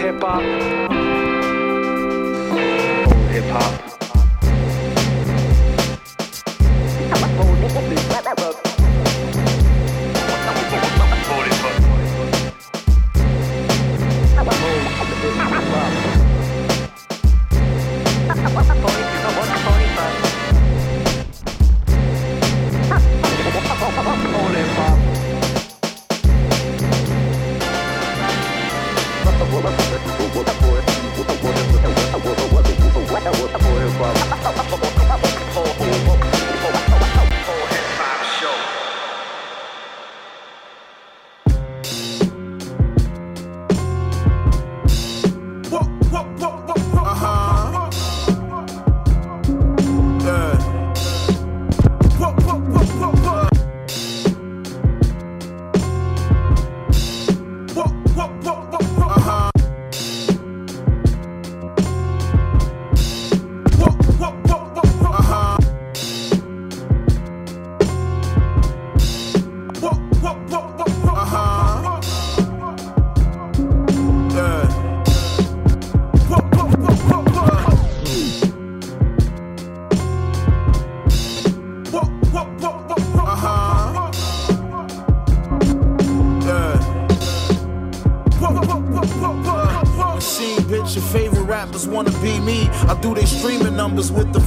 hip hop. Full hip hop. Yeah, what's up,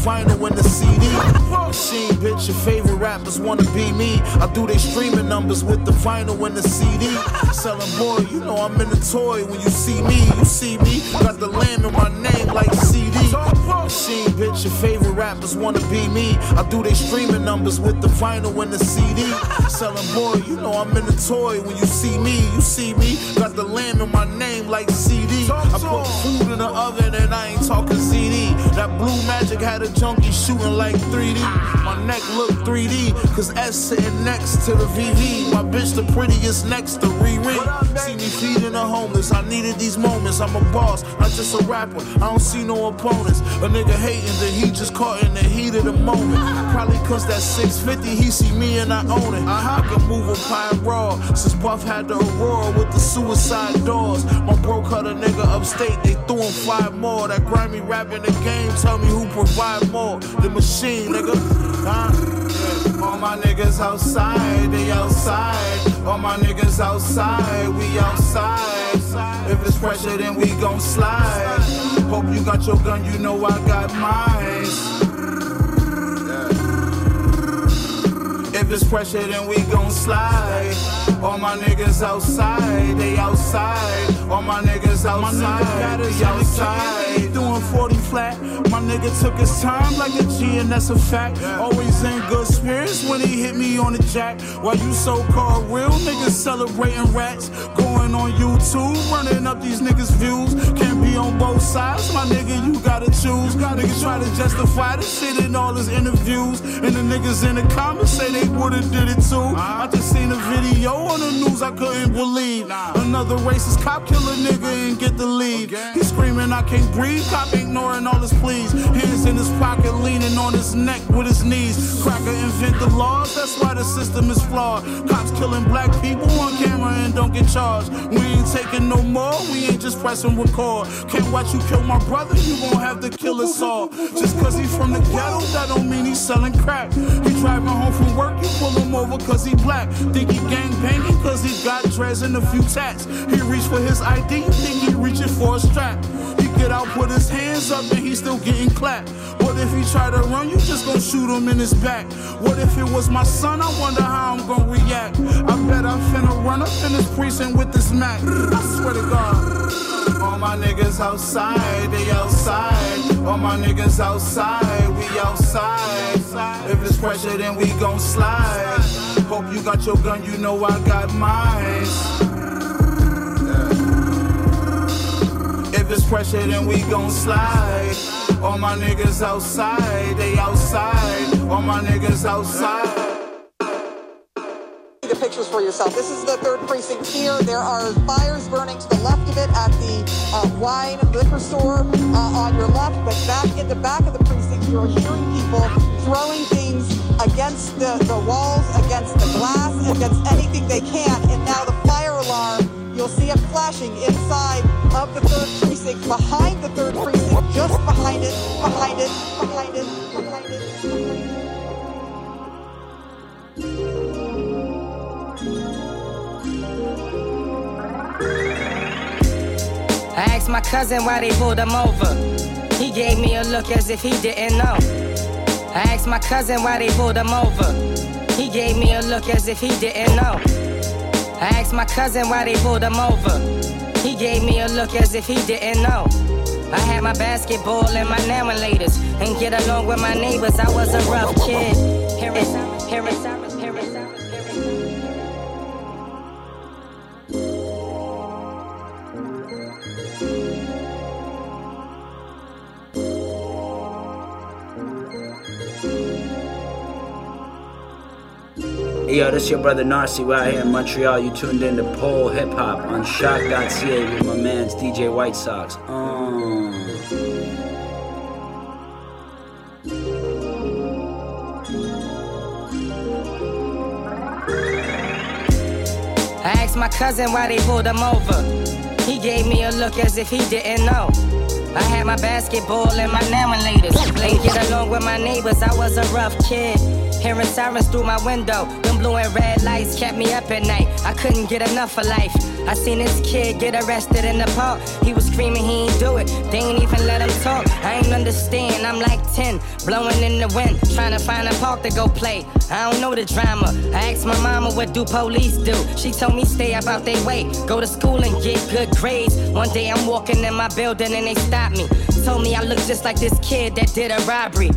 vinyl and the CD. Machine, bitch, your favorite rappers wanna be me. I do their streaming numbers with the vinyl and the CD. Selling boy, you know I'm in the toy. When you see me, you see me. Got the lamb in my name like CD. Machine, bitch, your favorite rappers wanna be me. I do they streaming numbers with the vinyl and the CD. Selling boy, you know I'm in the toy. When you see me, you see me. Got the lamb in my name like CD. I put food in the oven and I ain't talking CD. That blue magic had a junkie shooting like 3D. My neck look 3D, cause S sitting next to the VV. My bitch the prettiest next to Riri. See me feeding the homeless, I needed these moments. I'm a boss, not just a rapper. I don't see no opponents. A nigga hating that he just caught in the heat of the moment. Probably cause that 650, he see me and I own it. I can move a pie raw, since Buff had the Aurora with the suicide doors. My bro cut a nigga upstate, they threw him five more. That grimy rap in the game, tell me who provide more. The machine, nigga. Huh? All my niggas outside, they outside. All my niggas outside, we outside. If it's pressure, then we gon' slide. Hope you got your gun, you know I got mine. If it's pressure, then we gon' slide. All my niggas outside, they outside. All my niggas outside, they outside. Doing 40 flat. My nigga took his time like a G, and that's a fact. Always in good spirits when he hit me on the jack. While you so called real niggas celebrating rats. Going on YouTube, running up these niggas' views. Can't be on both sides, my nigga, you gotta choose. Niggas try to justify this shit in all his interviews. And the niggas in the comments say they would've did it too. I just seen a video on the news I couldn't believe. Another racist cop kill a nigga and get the lead. He screaming, I can't breathe. Cop ignoring all his pleas. Hands in his pocket, leaning on his neck with his knees. Cracker invent the laws, that's why the system is flawed. Cops killing black people on camera and don't get charged. We ain't taking no more. We ain't just pressing record. Can't watch you kill my brother, you won't have to kill us all. Just cause he from the ghetto, that don't mean he's selling crack. He driving home from work, you pull him over cause he black. Think he gang banging cause he got dreads and a few tats. He reach for his ID, think he reaching for a strap. He get out, put his hands up, and he still getting clapped. What if he try to run, you just gonna shoot him in his back? What if it was my son, I wonder how I'm gonna react. I bet I'm finna run up in this precinct with this Mac. I swear to God. All my niggas outside, they outside. All my niggas outside, we outside. If it's pressure, then we gon' slide. Hope you got your gun, you know I got mine. It's pressure, then we gon' slide. All my niggas outside, they outside. All my niggas outside. the pictures for yourself. This is the third precinct here. There are fires burning to the left of it at the uh, wine liquor store uh, on your left, but back in the back of the precinct, you're hearing people throwing things against the, the walls, against the glass, against anything they can. And now the fire alarm, you'll see it flashing inside of the third precinct, behind the third precinct, just behind it, behind it, behind it, behind it. I asked my cousin why they pulled him over. He gave me a look as if he didn't know. I asked my cousin why they pulled him over. He gave me a look as if he didn't know. I asked my cousin why they pulled him over. He gave me a look as if he didn't know. I had my basketball and my namelators and get along with my neighbors. I was a rough kid. Yo, this your brother Narcy. Out here in Montreal. You tuned in to Pole Hip Hop on choc.ca with my man's DJ White Sox. Um. I asked my cousin why they pulled him over. He gave me a look as if he didn't know. I had my basketball and my laminators. Played get along with my neighbors. I was a rough kid. Hearing sirens through my window. And red lights kept me up at night. I couldn't get enough of life. I seen this kid get arrested in the park. He was screaming he ain't do it. They ain't even let him talk. I ain't understand. I'm like 10, blowing in the wind, trying to find a park to go play. I don't know the drama. I asked my mama what do police do. She told me stay about their way, go to school and get good grades. One day I'm walking in my building and they stopped me. Told me I look just like this kid that did a robbery.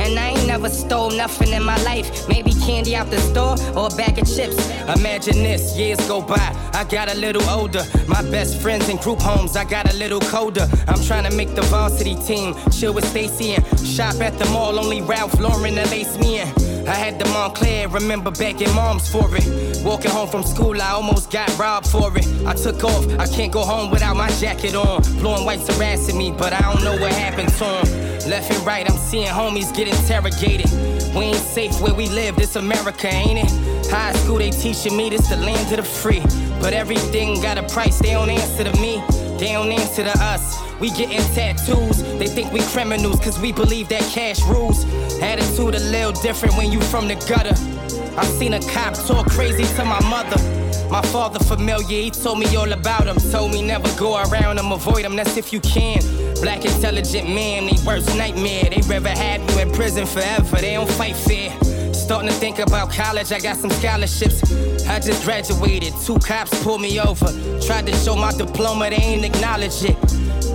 And I ain't never stole nothing in my life. Maybe candy out the store or a bag of chips. Imagine this, years go by. I got a little older. My best friends in group homes, I got a little colder. I'm trying to make the varsity team. Chill with Stacy and shop at the mall. Only Ralph Lauren to lace me in. I had the Moncler, remember begging moms for it. Walking home from school, I almost got robbed for it. I took off, I can't go home without my jacket on. Blowing whites harassing me, but I don't know what happened to. Left and right, I'm seeing homies get interrogated. We ain't safe where we live, this America, ain't it? High school, they teaching me this the land of the free. But everything got a price, they don't answer to me. They don't answer to us. We getting tattoos. They think we criminals cause we believe that cash rules. Attitude a little different when you from the gutter. I seen a cop talk crazy to my mother. My father familiar, he told me all about him. Told me never go around him, avoid him, that's if you can. Black intelligent man, they worst nightmare. They rather have you in prison forever, they don't fight fair. Starting to think about college, I got some scholarships. I just graduated, two cops pulled me over. Tried to show my diploma, they ain't acknowledge it.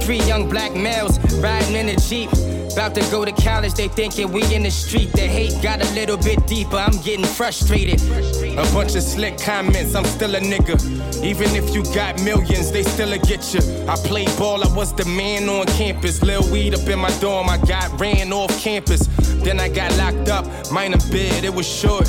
Three young black males riding in a Jeep. About to go to college, they thinking we in the street. The hate got a little bit deeper, I'm getting frustrated. A bunch of slick comments, I'm still a nigga. Even if you got millions, they still get you. I played ball, I was the man on campus. Lil weed up in my dorm, I got ran off campus. Then I got locked up, minor bid, it was short.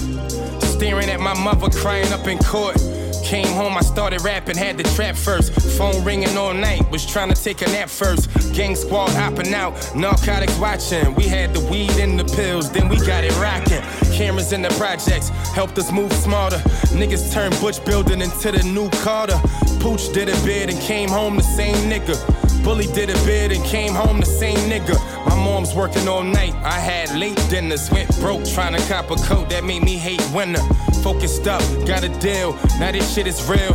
Staring at my mother crying up in court. Came home, I started rapping, had the trap first. Phone ringing all night, was trying to take a nap first. Gang squad hopping out, narcotics watching. We had the weed and the pills, then we got it rocking. Cameras in the projects helped us move smarter. Niggas turned Butch building into the new Carter. Pooch did a bid and came home the same nigga. Bully did a bid and came home the same nigga. My mom's working all night. I had late dinners, went broke trying to cop a coat that made me hate winter. Focused up, got a deal. Now this shit is real.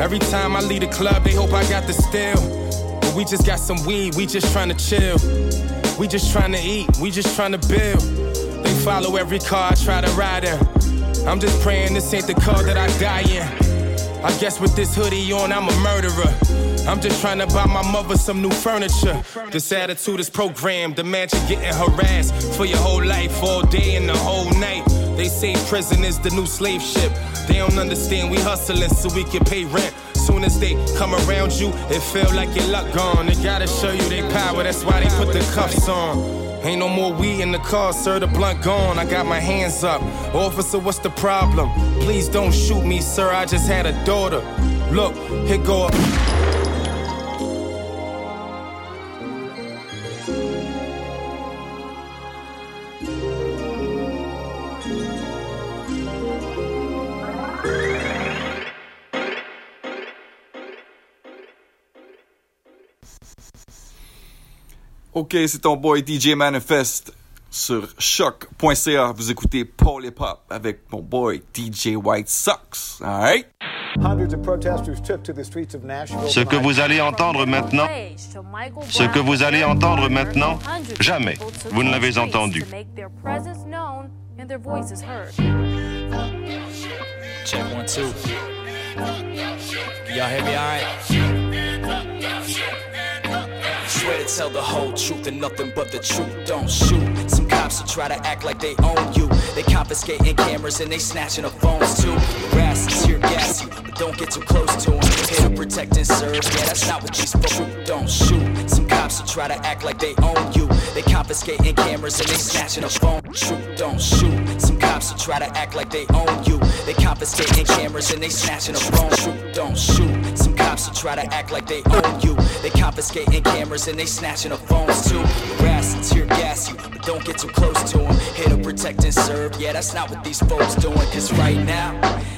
Every time I leave the club, they hope I got the still. But we just got some weed, we just trying to chill. We just trying to eat, we just trying to build. They follow every car I try to ride in. I'm just praying this ain't the car that I die in. I guess with this hoodie on, I'm a murderer. I'm just trying to buy my mother some new furniture. This attitude is programmed. Imagine getting harassed for your whole life, all day and the whole night. They say prison is the new slave ship. They don't understand we hustling so we can pay rent. Soon as they come around you, it feel like your luck gone. They gotta show you their power, that's why they put the cuffs on. Ain't no more weed in the car, sir, the blunt gone. I got my hands up. Officer, what's the problem? Please don't shoot me, sir, I just had a daughter. Look, here go. Ok, c'est ton boy DJ Manifest sur choc.ca. Vous écoutez Paul Hip Hop avec mon boy DJ White Sox. Alright? Ce que vous allez entendre maintenant, ce que vous allez entendre maintenant, jamais vous ne l'avez entendu. Check one, two. Y'all hear me alright? Swear to tell the whole truth and nothing but the truth. Don't shoot. Some cops will try to act like they own you. They confiscating cameras and they snatching the phones too. Harass tear gas you, but don't get too close to them. Here to protect and serve. Yeah, that's not what these folks don't shoot. Some cops will try to act like they own you. They confiscating cameras and they snatching the phone. Truth. don't shoot. Some cops try to act like they own you. They confiscating cameras and they snatching the phone. Shoot, don't shoot. Some cops will try to act like they own you. They confiscating cameras and they snatching the phones too. Harass and tear gas you, but don't get too close to them. Here protect and serve. Yeah, that's not what these folks doing. Cause right now,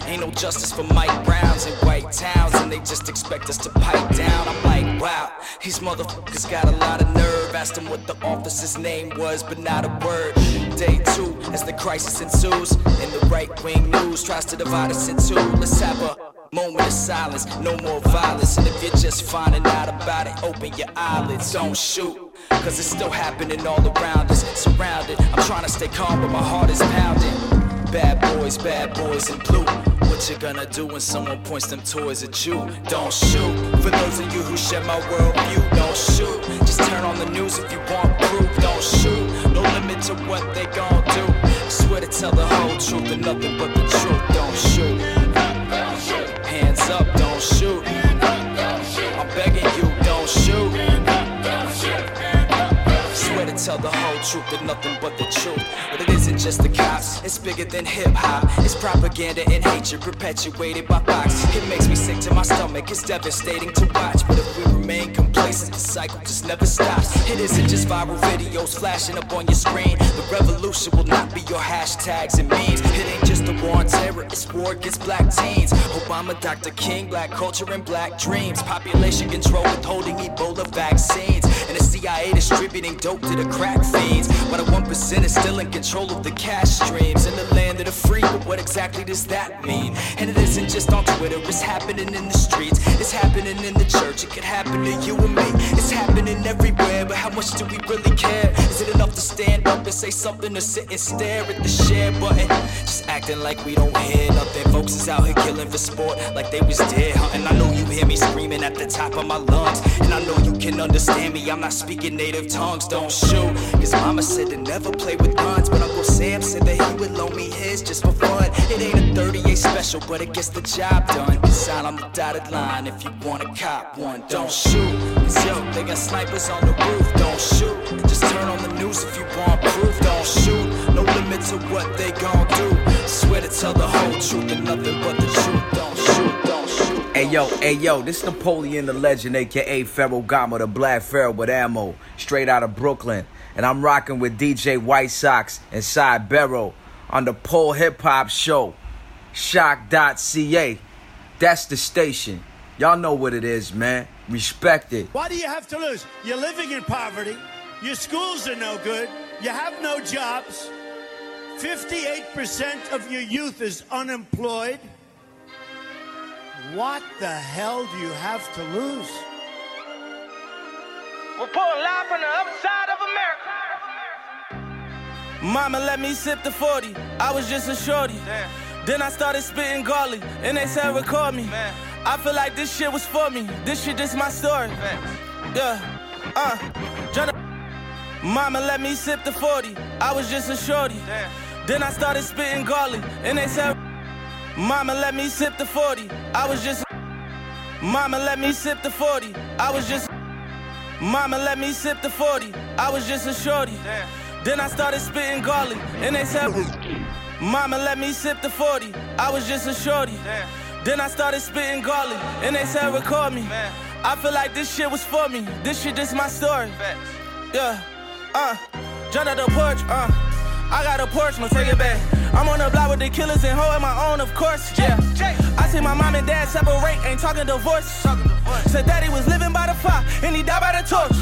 ain't no justice for Mike Browns in white towns. And they just expect us to pipe down. I'm like, wow, these motherfuckers got a lot of nerve. Asked them what the officer's name was, but not a word. Day two, as the crisis and the right wing news tries to divide us in two. Let's have a moment of silence, no more violence. And if you're just finding out about it, open your eyelids, don't shoot. Cause it's still happening all around us, surrounded. I'm trying to stay calm, but my heart is pounding. Bad boys, bad boys in blue. What you gonna do when someone points them toys at you? Don't shoot. For those of you who share my worldview, don't shoot. Just turn on the news if you want proof. Don't shoot. No limit to what they gon' do. Swear to tell the whole truth and nothing but the truth. Don't shoot. Hands up, don't shoot. Tell the whole truth and nothing but the truth. But it isn't just the cops, it's bigger than hip hop. It's propaganda and hatred perpetuated by Fox. It makes me sick to my stomach, it's devastating to watch. But if we remain complacent, the cycle just never stops. It isn't just viral videos flashing up on your screen. The revolution will not be your hashtags and memes. It ain't just a war on terror, it's war against black teens. Obama, Dr. King, black culture and black dreams. Population control withholding Ebola vaccines. And the CIA distributing dope to the crack fiends. But the 1% is still in control of the cash streams. In the land of the free, but what exactly does that mean? And it isn't just on Twitter, it's happening in the streets. It's happening in the church, it could happen to you and me. It's happening everywhere, but how much do we really care? Is it enough to stand up and say something or sit and stare at the share button? Just acting like we don't hear nothing. Folks is out here killing for sport like they was dead hunting. I know you hear me screaming at the top of my lungs. And I know you can understand me, I'm not speaking native tongues. Don't shoot, cause mama said to never play with guns. But Uncle Sam said that he would loan me his just for fun. It ain't a 38 special, but it gets the job done. Out on the dotted line if you wanna cop one. Don't shoot, cause yo, they got snipers on the roof. Don't shoot, just turn on the news if you want proof. Don't shoot, limit to what they gon' do. Swear to tell the whole truth and nothing but the truth. Don't shoot, don't shoot. Hey yo, hey yo, this is Napoleon the Legend, aka Pharaoh Gama, the Black Pharaoh with ammo, straight out of Brooklyn. And I'm rocking with DJ White Sox and Cy Barrow on the Pole Hip Hop Show. choc.ca. That's the station. Y'all know what it is, man. Respect it. Why do you have to lose? You're living in poverty. Your schools are no good. You have no jobs. 58% of your youth is unemployed. What the hell do you have to lose? Reporting live from the other side of America. Mama let me sip the 40. I was just a shorty. Damn. Then I started spitting garlic, and they said record me. Man. I feel like this shit was for me. This shit just my story. Man. Yeah, uh, Jonah. Mama let me sip the 40. I was just a shorty. Damn. Then I started spitting garlic, and they said, Mama let me sip the 40. I was just. Mama let me sip the 40. I was just. Mama let me sip the 40. I was just a shorty. Then I started spitting garlic, and they said, Mama let me sip the 40. I was just a shorty. Then I started spitting garlic, and they said, record me. I feel like this shit was for me. This shit is my story. Yeah, uh, John out the porch, uh. I got a Porsche, no take it back. I'm on the block with the killers and holding my own, of course. Yeah. I see my mom and dad separate, ain't talking divorce. Said daddy was living by the fire and he died by the torch.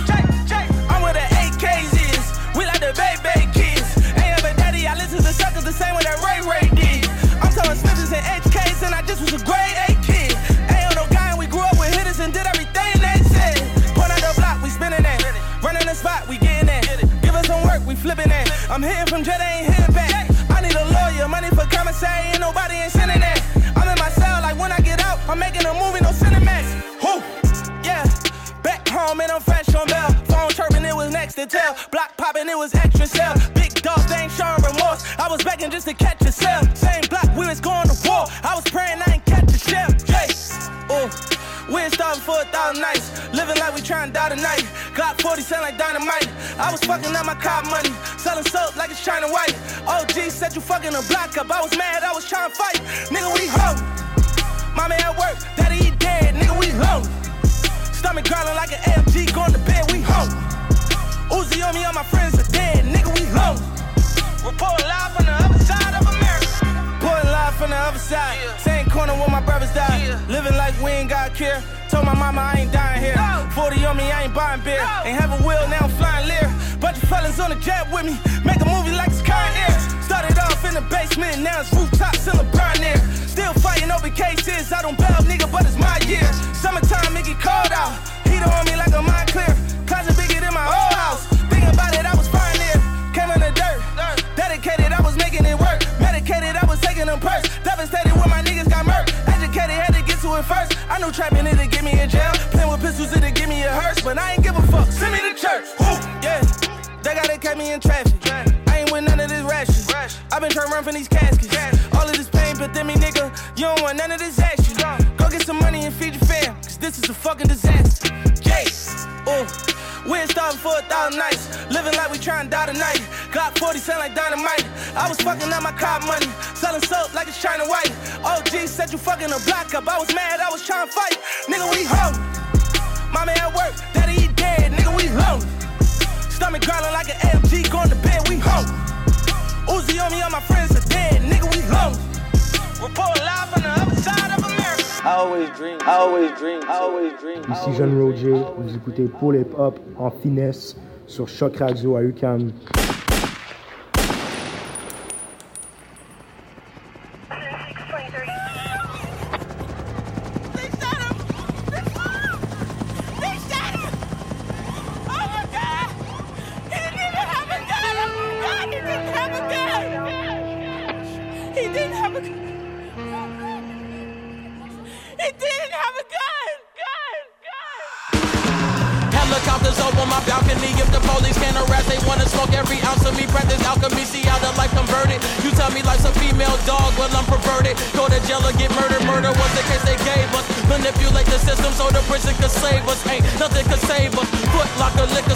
I'm where the AKs is. We like the baby kids. Ain't ever daddy, I listen to suckers the same way that Ray Ray did. I'm telling Smithers and HKs and I just was a grade A kid. Ain't no guy and we grew up with hitters and did everything they said. Point out the block, we spinning that. Running the spot, we getting that. Give us some work, we flipping that. I'm hitting from jet, I ain't hitting back. I need a lawyer, money for commissary, ain't nobody ain't sending that. I'm in my cell, like when I get out, I'm making a movie, no Cinemax. Who? Yeah. Back home and I'm fresh on bail. Phone chirping, it was next to tell. Block popping, it was extra cell. Big dog, they ain't showing remorse. I was begging just to catch a cell. Same block, we was going to war. I was praying I ain't catch a shell. Jay. Ooh. We ain't starving for a thousand nights. Living like we trying to die tonight. Glock 40 sound like dynamite. I was fucking up my car money. Selling soap like it's China white. OG said you fucking a block up. I was mad, I was trying to fight. Nigga, we home. Mommy at work, daddy he dead. Nigga, we home. Stomach growling like an AMG. Going to bed, we home. Uzi on me, all my friends are dead. Nigga, we home. Report live from the other side of America. From the other side. Yeah. Same corner where my brothers died. Yeah. Living like we ain't got care. Told my mama I ain't dying here. No. 40 on me, I ain't buying beer. No. Ain't have a wheel, now I'm flying lear. Bunch of fellas on the jet with me. Make a movie like it's current air. Started off in the basement, now it's rooftops in LeBron air. Still fighting over cases. I don't bail, nigga, but it's my year. Summertime, it cold out. Heater on me like a mind clear. Medicated, I was taking them perks. Devastated when my niggas got murked. Educated, had to get to it first. I knew trapping it'd get me in jail. Playing with pistols, it'd give me a hearse. But I ain't give a fuck. Send me to church. Yeah. They gotta catch me in traffic. I ain't with none of this rat shit. i been trying to run from these caskets. All of this pain, but then me, nigga, you don't want none of this action. Go get some money and feed your this is a fucking disaster. Yeah. Ooh. We ain't starving for a thousand nights. Living like we trying to die tonight. Glock 40 sound like dynamite. I was fucking up my car money. Selling soap like it's China white. OG said you fucking a block up. I was mad, I was trying to fight. Nigga, we home. Mommy at work, daddy he dead. Nigga, we home. Stomach growling like an AMG. Going to bed, we home. Uzi on me, all my friends are dead. Nigga, we home. Report live on the other side of America. Ici John Roger, vous écoutez Paul Hip Hop en finesse sur Choc Radio à UCAM.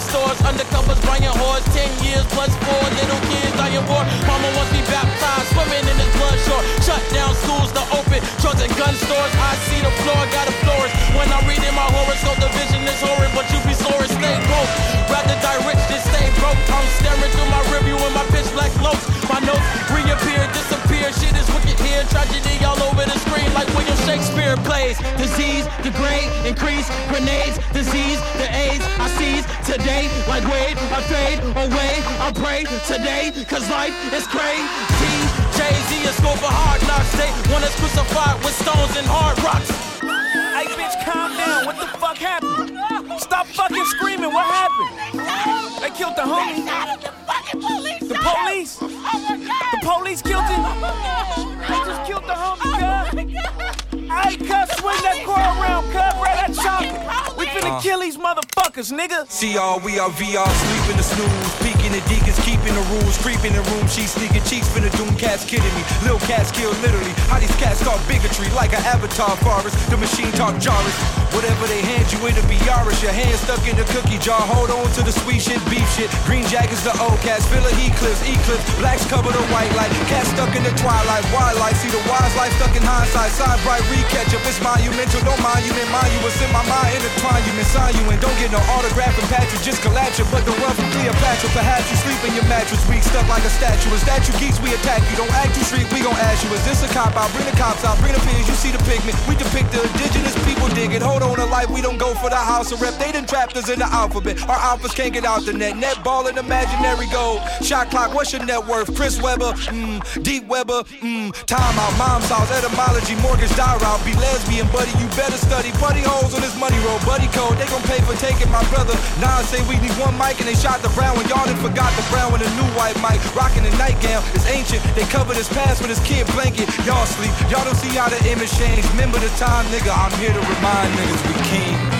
Stores, undercovers, buying whores. Ten years plus four little kids dying war. Mama wants me baptized, swimming in this blood shore. Shut down schools to open drugs and gun stores. I see the floor, got a florist. When I'm reading my horoscope, the vision is horrid, but you be sore and stay broke. Rather die rich than stay broke. I'm staring through my review with my pitch black slopes. My notes reappear, disappear. Shit is wicked here. Tragedy all like William Shakespeare plays. Disease, degrade, increase, grenades, disease, the AIDS I seize today. Like Wade, I fade away. I pray today, cause life is crazy. Jay-Z is scope for hard knocks. They want us crucified with stones and hard rocks. Hey, bitch, calm down. What the fuck happened? Stop fucking screaming. What happened? They killed the homie. The police. The police killed him. Kill these motherfuckers, nigga. CR, we are VR, sleeping the snooze. Peeking the deacons, keeping the rules. Creeping the room, she sneaking cheeks, finna doom cats kidding me. Lil cats kill literally. How these cats talk bigotry like an avatar forest. The machine talk Jarvis. Whatever they hand you, it'll be. Your hand stuck in the cookie jar. Hold on to the sweet shit, beef shit. Green jackets, the old cats. Filler eclipse, eclipse. Blacks cover the white light. Cats stuck in the twilight. Wildlife, see the wise life stuck in hindsight. Side bright, recatch up. It's monumental, monument. Mind you, mind you. what's in my mind. Intertwine you, sign you, and don't get no autograph from Patrick. Just collapse you, but the wealth from Cleopatra. Perhaps you sleep in your mattress, weak stuck like a statue. Is that you geeks? We attack you. Don't act too street, we gon' ask you. Is this a cop out? Bring the cops out, bring the pigs. You see the pigment. We depict the indigenous people dig it. Hold on to life, we don't go for the house of rep. They done trapped us in the alphabet. Our alphas can't get out the net. Net ball and imaginary goal. Shot clock, what's your net worth? Chris Webber, mmm. Deep Webber, mmm. Time out, mom's house, etymology, mortgage, die route. Be lesbian, buddy, you better study. Buddy holes on this money roll, buddy code. They gon' pay for taking my brother. Nah, say we need one mic and they shot the brown one. Y'all done forgot the brown with a new white mic. Rocking the nightgown, it's ancient. They covered his past with his kid blanket. Y'all sleep, y'all don't see how the image changed. Remember the time, nigga, I'm here to remind niggas we king.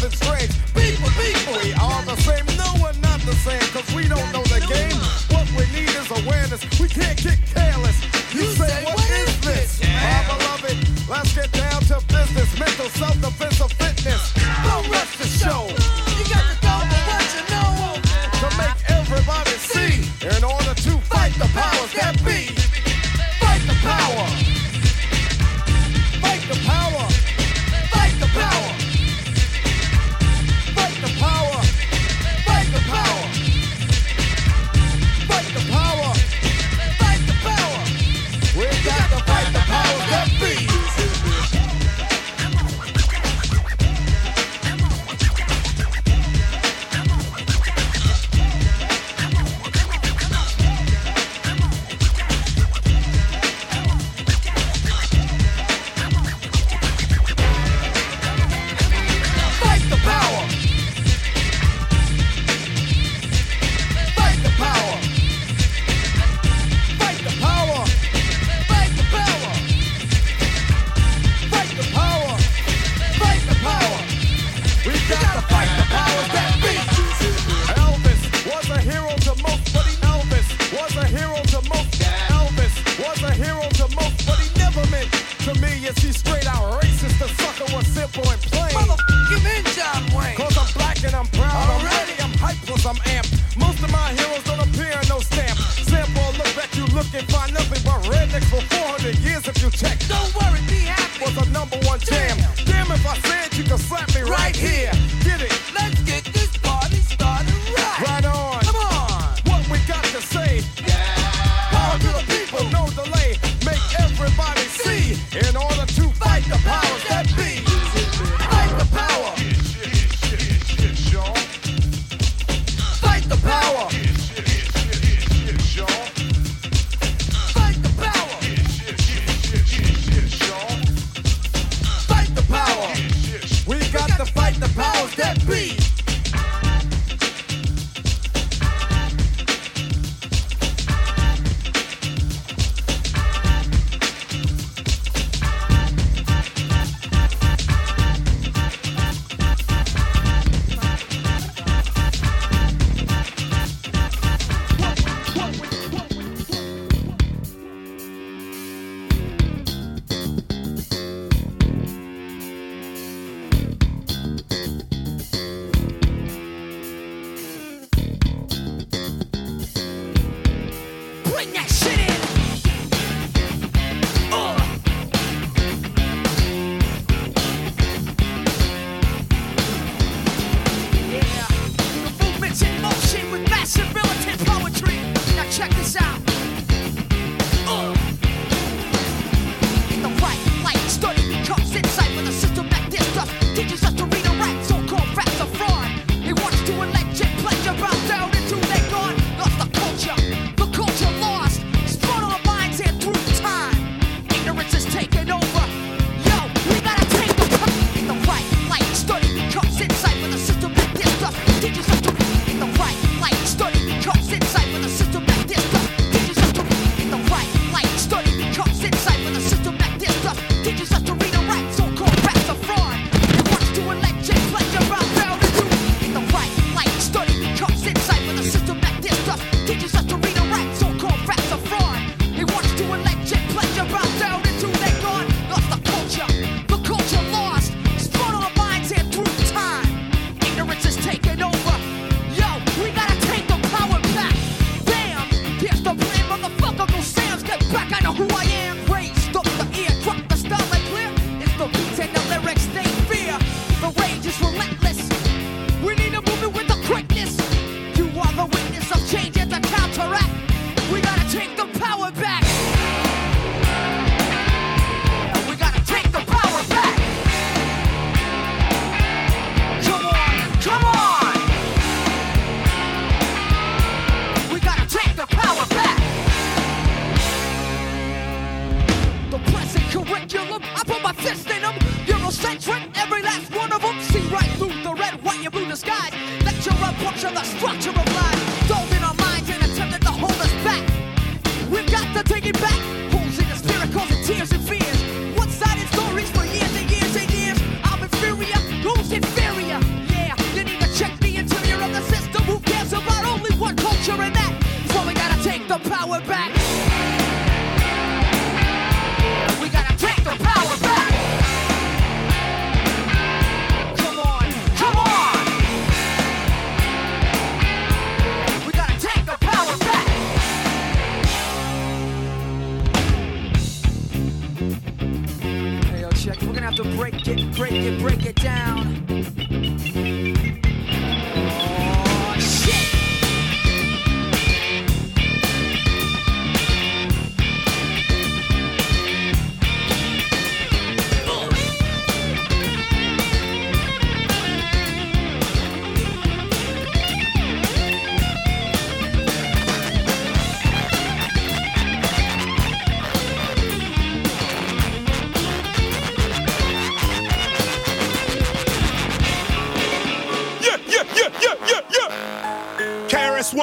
Change, something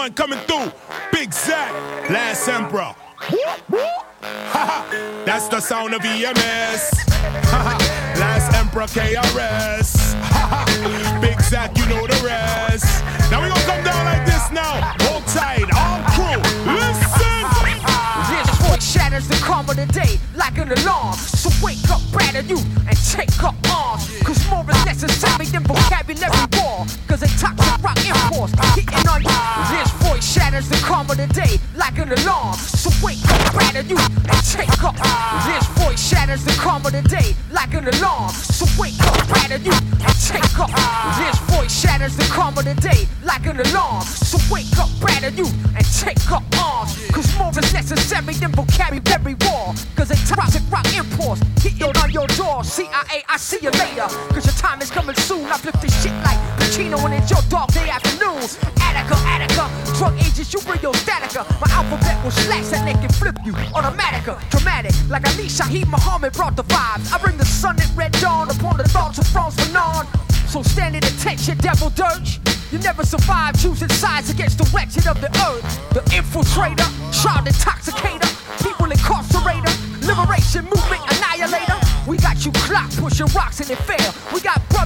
KRS-One coming through. Big Zack, Last Emperor. That's the sound of EMS. Last Emperor KRS. Big Zack, you know the rest. Now we gonna come down like this now. Hold tight, all crew. Listen. This voice shatters the calm of the day like an alarm. So wake up, batter you, and take up arms. Cause more is necessary than vocabulary shatters the calm of the day like an alarm. So wake up, batter you, and take up. This voice shatters the calm of the day like an alarm. So wake up, batter you, and take up. This voice shatters the calm of the day like an alarm. So wake up, batter you, and take up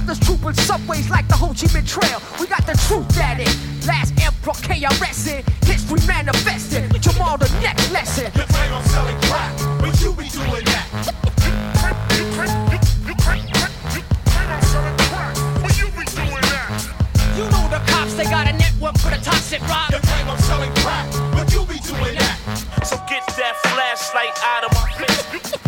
We got brothers trooping subways like the Ho Chi Minh Trail. We got the truth at it. Last emperor KRS in history manifested. Jamal the next lesson. You claim I'm selling crack, but you be doing that. You know the cops, they got a network for the toxic rock. You claim I'm selling crack, but you be doing that. So get that flashlight out of my face.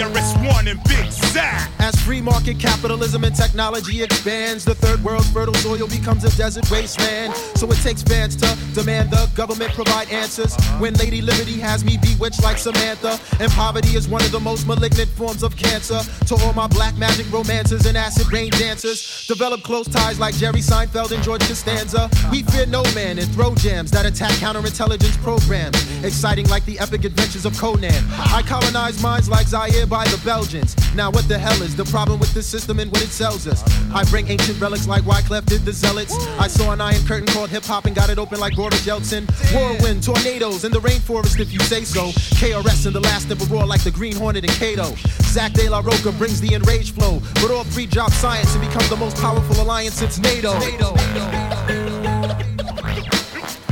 KRS-One and Big Zack. As free market capitalism and technology expands, the third world's fertile soil becomes a desert wasteland. So it takes fans to demand the government provide answers. When Lady Liberty has me bewitched like Samantha, and poverty is one of the most malignant forms of cancer. To all my black magic romances and acid rain dancers, develop close ties like Jerry Seinfeld and George Costanza. We fear no man and throw jams that attack counterintelligence programs, exciting like the epic adventures of Conan. I colonize minds like Zaire by the Belgians. Now what the hell is the problem with this system and what it sells us? I bring ancient relics like Wyclef did the Zealots. I saw an iron curtain called hip hop and got it open like Boris Yeltsin. Whirlwind, tornadoes in the rainforest if you say so. KRS and the last never roar like the Green Hornet and Kato. Zack De La Rocha brings the enraged flow, but all three drop science and become the most powerful alliance since NATO.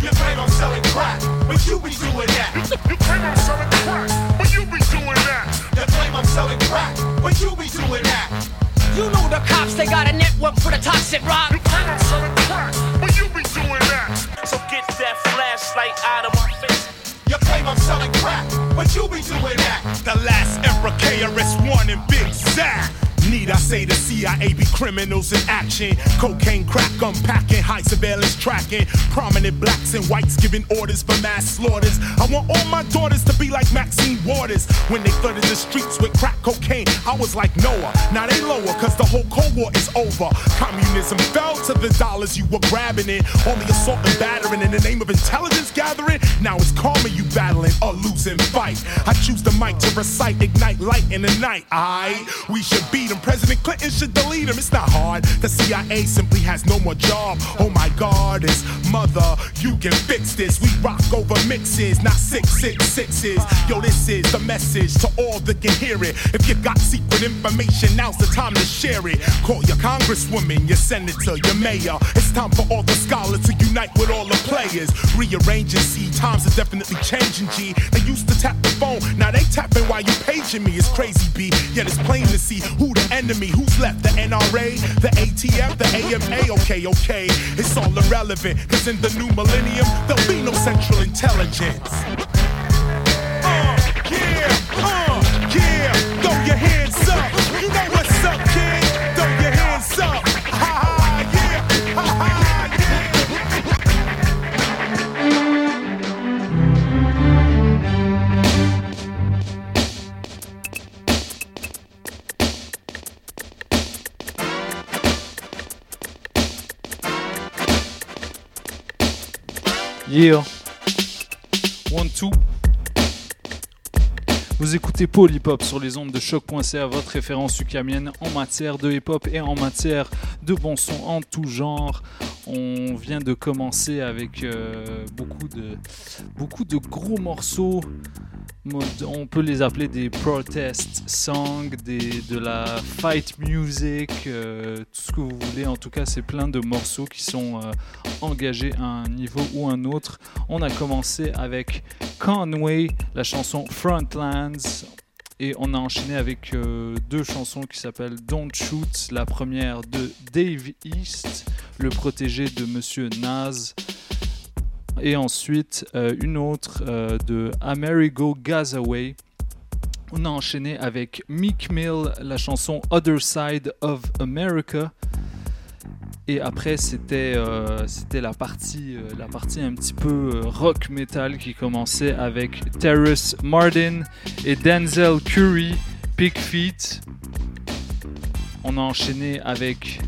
You claim I'm selling crack, but you be doing that. You claim I'm selling crack, I'm selling crack, but you be doing that. You know the cops, they got a network for the toxic rock. You claim I'm selling crack, but you be doing that. So get that flashlight out of my face. You claim I'm selling crack, but you be doing that. The last emperor KRS-One and Big Zack. Need I say the CIA be criminals in action? Cocaine, crack, unpacking, high surveillance tracking. Prominent blacks and whites giving orders for mass slaughters. I want all my daughters to be like Maxine Waters. When they flooded the streets with crack cocaine, I was like Noah. Now they lower, cause the whole Cold War is over. Communism fell to the dollars you were grabbing it. Only assault and battering in the name of intelligence gathering. Now it's karma you battling a losing fight. I choose the mic to recite, ignite light in the night. Aight, we should beat 'em him. President Clinton should delete him. It's not hard. The CIA simply has no more job. Oh my God, it's mother. You can fix this. We rock over mixes, not six six sixes. Yo, this is the message to all that can hear it. If you got secret information, now's the time to share it. Call your congresswoman, your senator, your mayor. It's time for all the scholars to unite with all the players. Rearrange and see times are definitely changing. G. They used to tap the phone, now they tapping while you paging me. It's crazy, B. Yet it's plain to see who the enemy, who's left. The NRA, the ATF, the AMA. Okay, okay, it's all irrelevant. Cause in the new millennium, there'll be no central intelligence. Yeah. One, two. Vous écoutez Paul Hip Hop sur les ondes de choc.ca, votre référence ukamienne en matière de hip hop et en matière de bon son en tout genre. On vient de commencer avec euh, beaucoup, de, beaucoup de gros morceaux. On peut les appeler des protest songs, de la fight music, euh, tout ce que vous voulez. En tout cas, c'est plein de morceaux qui sont euh, engagés à un niveau ou un autre. On a commencé avec Conway, la chanson Frontlands. Et on a enchaîné avec euh, deux chansons qui s'appellent Don't Shoot. La première de Dave East, le protégé de Monsieur Naz. Et ensuite euh, une autre euh, de Amerigo Gazaway. On a enchaîné avec Meek Mill, la chanson Other Side of America. Et après, c'était euh, la, partie, la partie un petit peu rock metal qui commençait avec Terrace Martin et Denzel Curry, Big Feet. On a enchaîné avec,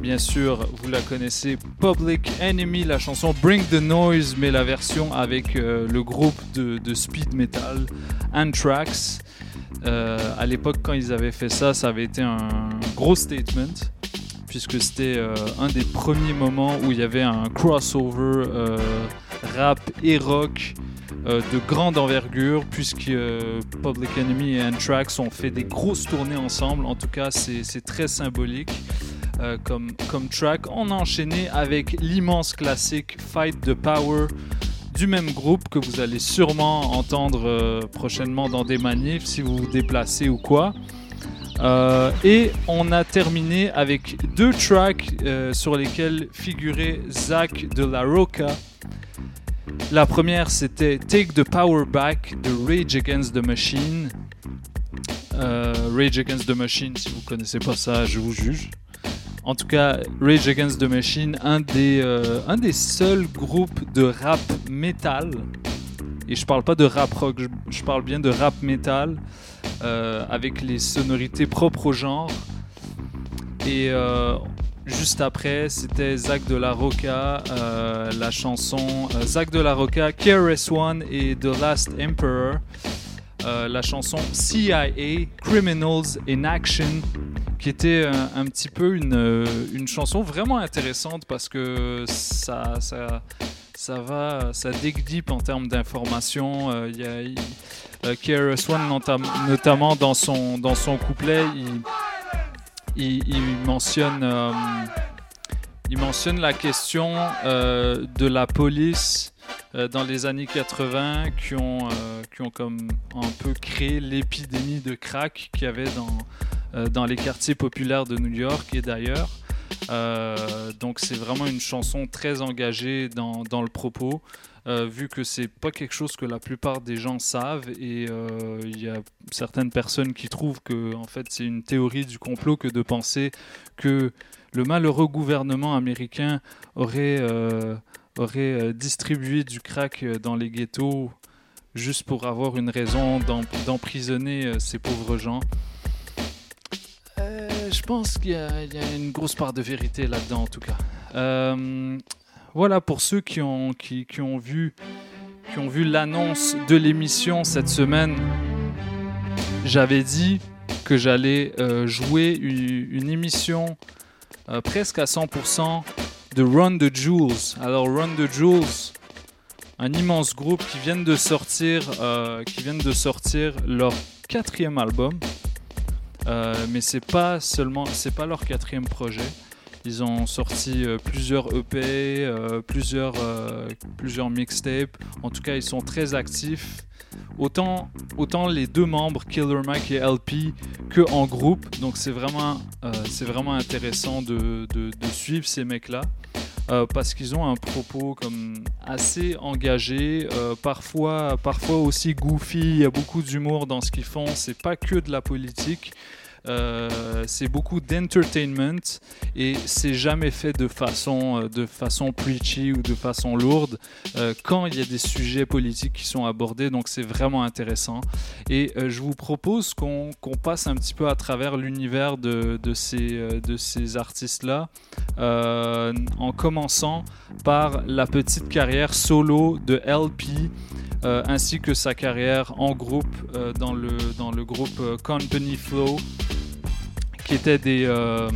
bien sûr, vous la connaissez, Public Enemy, la chanson Bring the Noise, mais la version avec euh, le groupe de, speed metal Anthrax. Euh, à l'époque, quand ils avaient fait ça, ça avait été un gros statement puisque c'était euh, un des premiers moments où il y avait un crossover euh, rap et rock de grande envergure, puisque Public Enemy et Anthrax ont fait des grosses tournées ensemble. En tout cas, c'est très symbolique. Euh, comme, track, on a enchaîné avec l'immense classique Fight the Power du même groupe que vous allez sûrement entendre euh, prochainement dans des manifs si vous vous déplacez ou quoi. Euh, et on a terminé avec deux tracks sur lesquels figurait Zach de la Roca. La première c'était Take the Power Back de Rage Against the Machine. Rage Against the Machine, si vous connaissez pas ça, je vous juge. En tout cas, Rage Against the Machine, un des, euh, un des seuls groupes de rap metal. Et je parle pas de rap rock, je, parle bien de rap metal euh, avec les sonorités propres au genre. Et euh, juste après, c'était Zach de la Roca, la chanson Zach de la Roca, KRS-One et The Last Emperor. Euh, la chanson CIA, Criminals in Action, qui était un, un petit peu une, euh, une chanson vraiment intéressante parce que ça, ça, ça va, ça dig en termes d'informations. Euh, y a euh, KRS-One notam- notamment dans son, dans son couplet, il, mentionne, euh, il mentionne la question euh, de la police euh, dans les années 80 qui ont, euh, qui ont comme un peu créé l'épidémie de crack qu'il y avait dans, euh, dans les quartiers populaires de New York et d'ailleurs. Euh, donc c'est vraiment une chanson très engagée dans, dans le propos, euh, vu que c'est pas quelque chose que la plupart des gens savent et euh, il y a certaines personnes qui trouvent que en fait c'est une théorie du complot que de penser que le malheureux gouvernement américain aurait euh, aurait distribué du crack euh, dans les ghettos juste pour avoir une raison d'em- d'emprisonner euh, ces pauvres gens. Euh, je pense qu'il y, a une grosse part de vérité là-dedans, en tout cas. Voilà pour ceux qui ont, qui, ont vu, qui ont vu l'annonce de l'émission cette semaine. J'avais dit que j'allais jouer une, une émission presque à 100% de Run the Jewels. Alors Run the Jewels, un immense groupe qui viennent de sortir, euh, qui viennent de sortir leur quatrième album. Euh, mais c'est pas seulement, c'est pas leur quatrième projet. Ils ont sorti euh, plusieurs EP, euh, plusieurs, euh, plusieurs mixtapes. En tout cas, ils sont très actifs. Autant, autant les deux membres, Killer Mike et LP, que en groupe. Donc c'est vraiment, c'est vraiment intéressant de, de- suivre ces mecs-là. parce qu'ils ont un propos comme assez engagé, parfois, parfois aussi goofy. Il y a beaucoup d'humour dans ce qu'ils font. C'est pas que de la politique. Euh, c'est beaucoup d'entertainment et c'est jamais fait de façon, euh, de façon preachy ou de façon lourde euh, quand il y a des sujets politiques qui sont abordés. Donc c'est vraiment intéressant. Et je vous propose qu'on qu'on passe un petit peu à travers l'univers de, de ces, de ces artistes-là, en commençant par la petite carrière solo de LP. ainsi que sa carrière en groupe dans, le, dans le groupe Company Flow, qui étaient des, euh,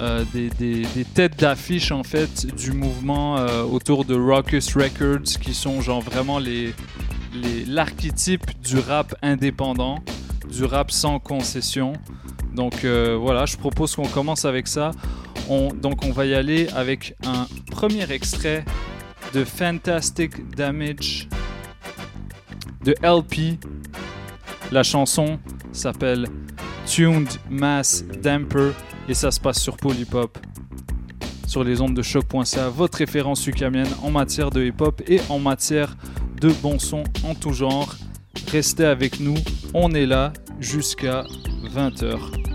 euh, des, des- des têtes d'affiche en fait du mouvement euh, autour de Raucous Records, qui sont genre vraiment les, l'archétype du rap indépendant, du rap sans concession. Donc voilà, je propose qu'on commence avec ça. On, donc on va y aller avec un premier extrait de Fantastic Damage de LP. La chanson s'appelle Tuned Mass Damper et ça se passe sur Polypop. Sur les ondes de choc.ca, votre référence ukamienne en matière de hip-hop et en matière de bon son en tout genre. Restez avec nous, on est là jusqu'à 20h.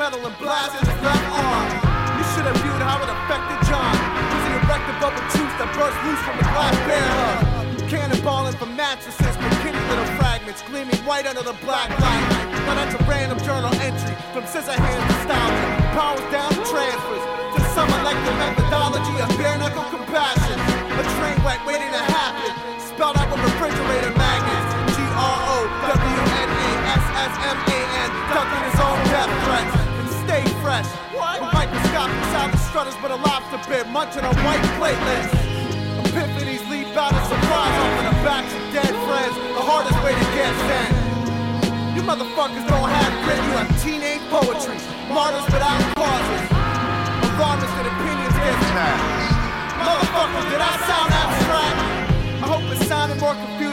Metal and blasted his uh, left arm. You should have viewed how it affected John, cause he erected bubble juice that burst loose from the glass bear hug. Uh, cannonballing from mattresses kitty little fragments gleaming white under the black light. Now that's a random journal entry from scissor hands nostalgia. Powers down transfers to some elective methodology of bare knuckle compassion. A train wreck waiting to happen, spelled out with refrigerator magnets. G R O W N A S S M A N, ducking stay fresh. With microscopic silent strutters, but a lobster bit munching on white platelets. Epiphanies leap out of surprise off of the backs of dead friends. The hardest way to get sent. You motherfuckers don't have grit, you have teenage poetry. Martyrs without causes. Alarmist and opinions get smashed. Motherfuckers, did I sound abstract? I hope it sounded more confusing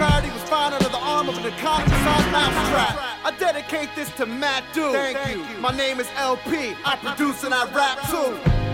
he was found under the arm of an unconscious on mousetrap. I dedicate this to Matt Dude. Thank, Thank you. you. My name is El-P. I produce and I rap too.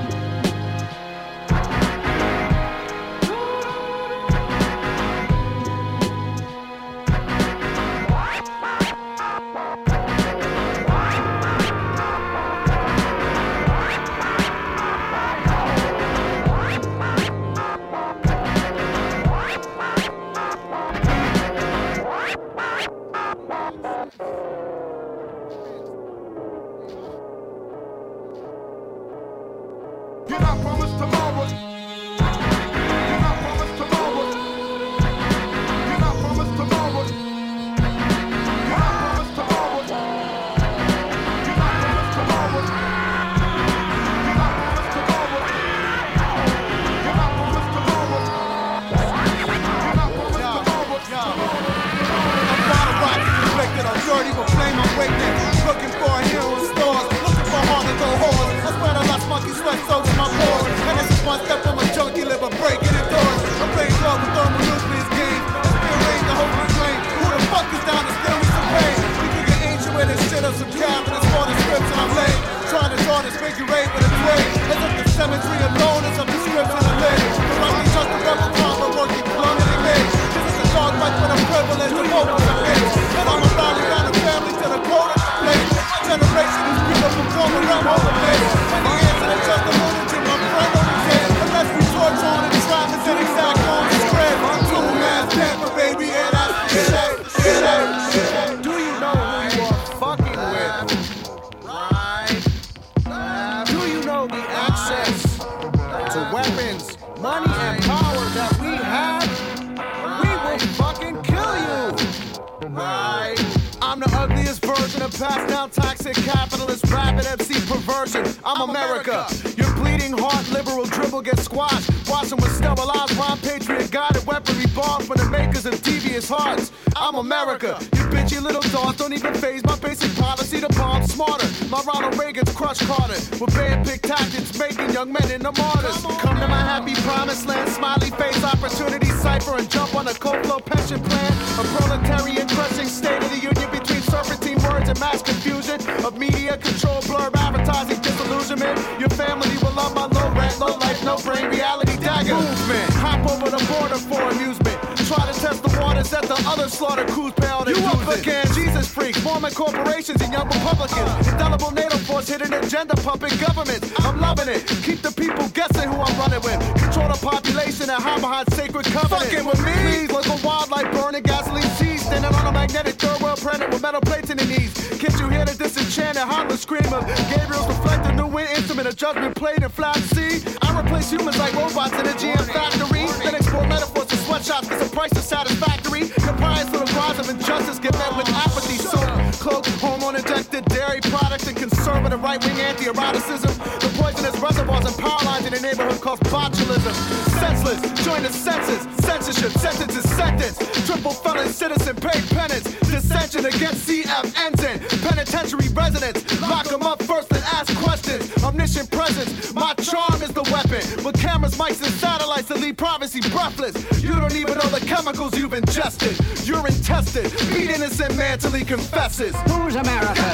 Cemetery alone is a prescription to live. Correctly just a rebel crime, but working blindly. This is a dark right for the privilege of open the age. And I'm a rally down a family to the corner place. My generation is people from former the place. And the answer is just the pass now toxic capitalist rapid MC perversion. I'm, I'm America. America. Your bleeding heart liberal dribble gets squashed. Watching with sterilized rhyme patriot guided weaponry born from the makers of devious hearts. I'm America. You bitchy little dogs don't even phase my basic policy to bomb smarter. My Ronald Reagan's crush Carter with band pick tactics making young men into martyrs. Come, Come to my happy promised land, smiley face opportunity cipher and jump on a Coco pension plan. A proletarian crushing state of the union and mass confusion of media control, blurb, advertising, disillusionment. Your family will love my low rent, low life, no brain, reality dagger. Movement, hop over the border for amusement. Try to test the waters at the other slaughter cruise barrel. You up again, Jesus freaks, forming corporations and young Republicans. Uh, Indelible NATO force hidden agenda pumping governments. I'm loving it. Keep the people guessing who I'm running with. Control the population and hide behind sacred covenant. Fucking with me. Local wildlife burning gasoline seeds. Standing on a magnetic third world planet with metal plates in the knees. Can't you hear the disenchanted harmless scream of Gabriel's reflected new wind instrument, a judgment played in fly? I replace humans like robots in a GM factory. Then explore metaphors to sweatshops, cause the price is satisfactory. Your to for the rise of injustice get met with apathy, So cloak, hormone injected dairy products, and conservative right wing anti eroticism. The poisonous reservoirs and power lines in the neighborhood cause botulism senseless. Join the census, censorship, sentence is sentence. Triple felon citizen, paid penance. Dissension against CF engine. Penitentiary residents, lock them up first and ask questions. Omniscient presence, my charm is the weapon. With cameras, mics, and satellites that leave privacy breathless. You don't even know the chemicals you've ingested. You're intested, beat innocent mentally confesses. Who's America?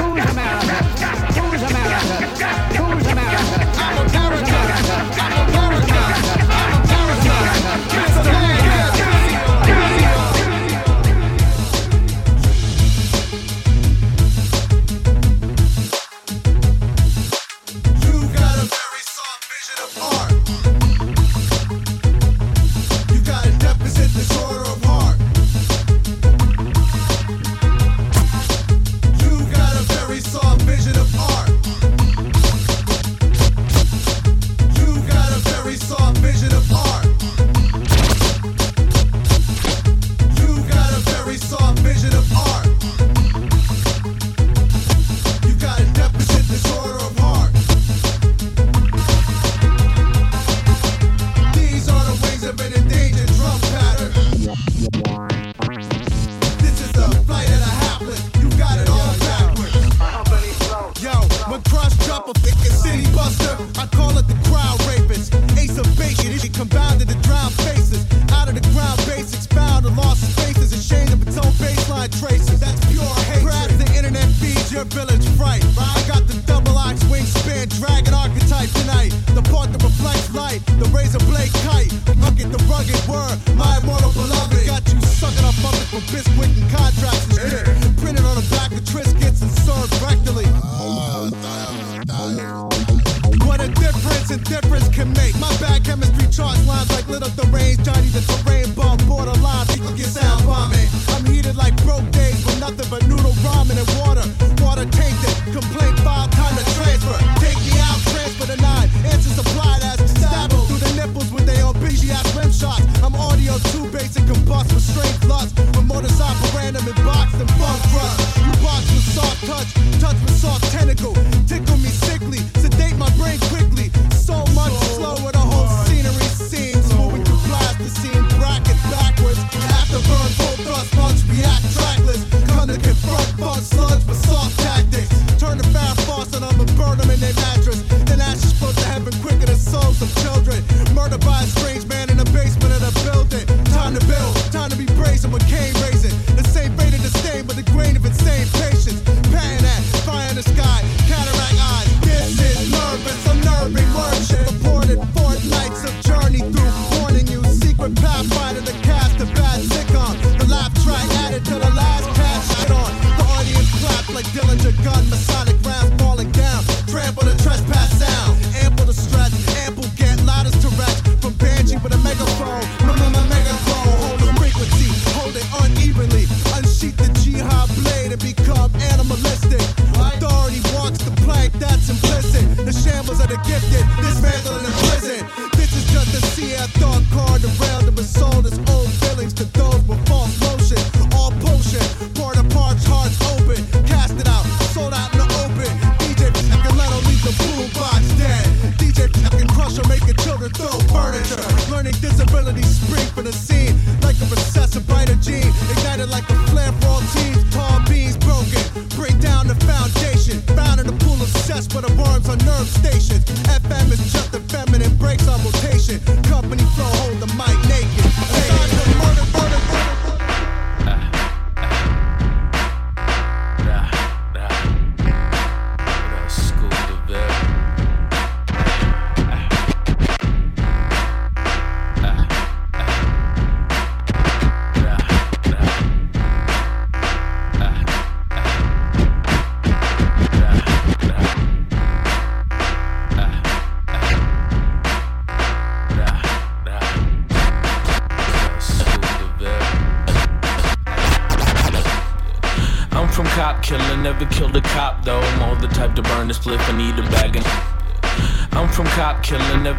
Who's America? Who's America? Who's America? I'm America. I'm America.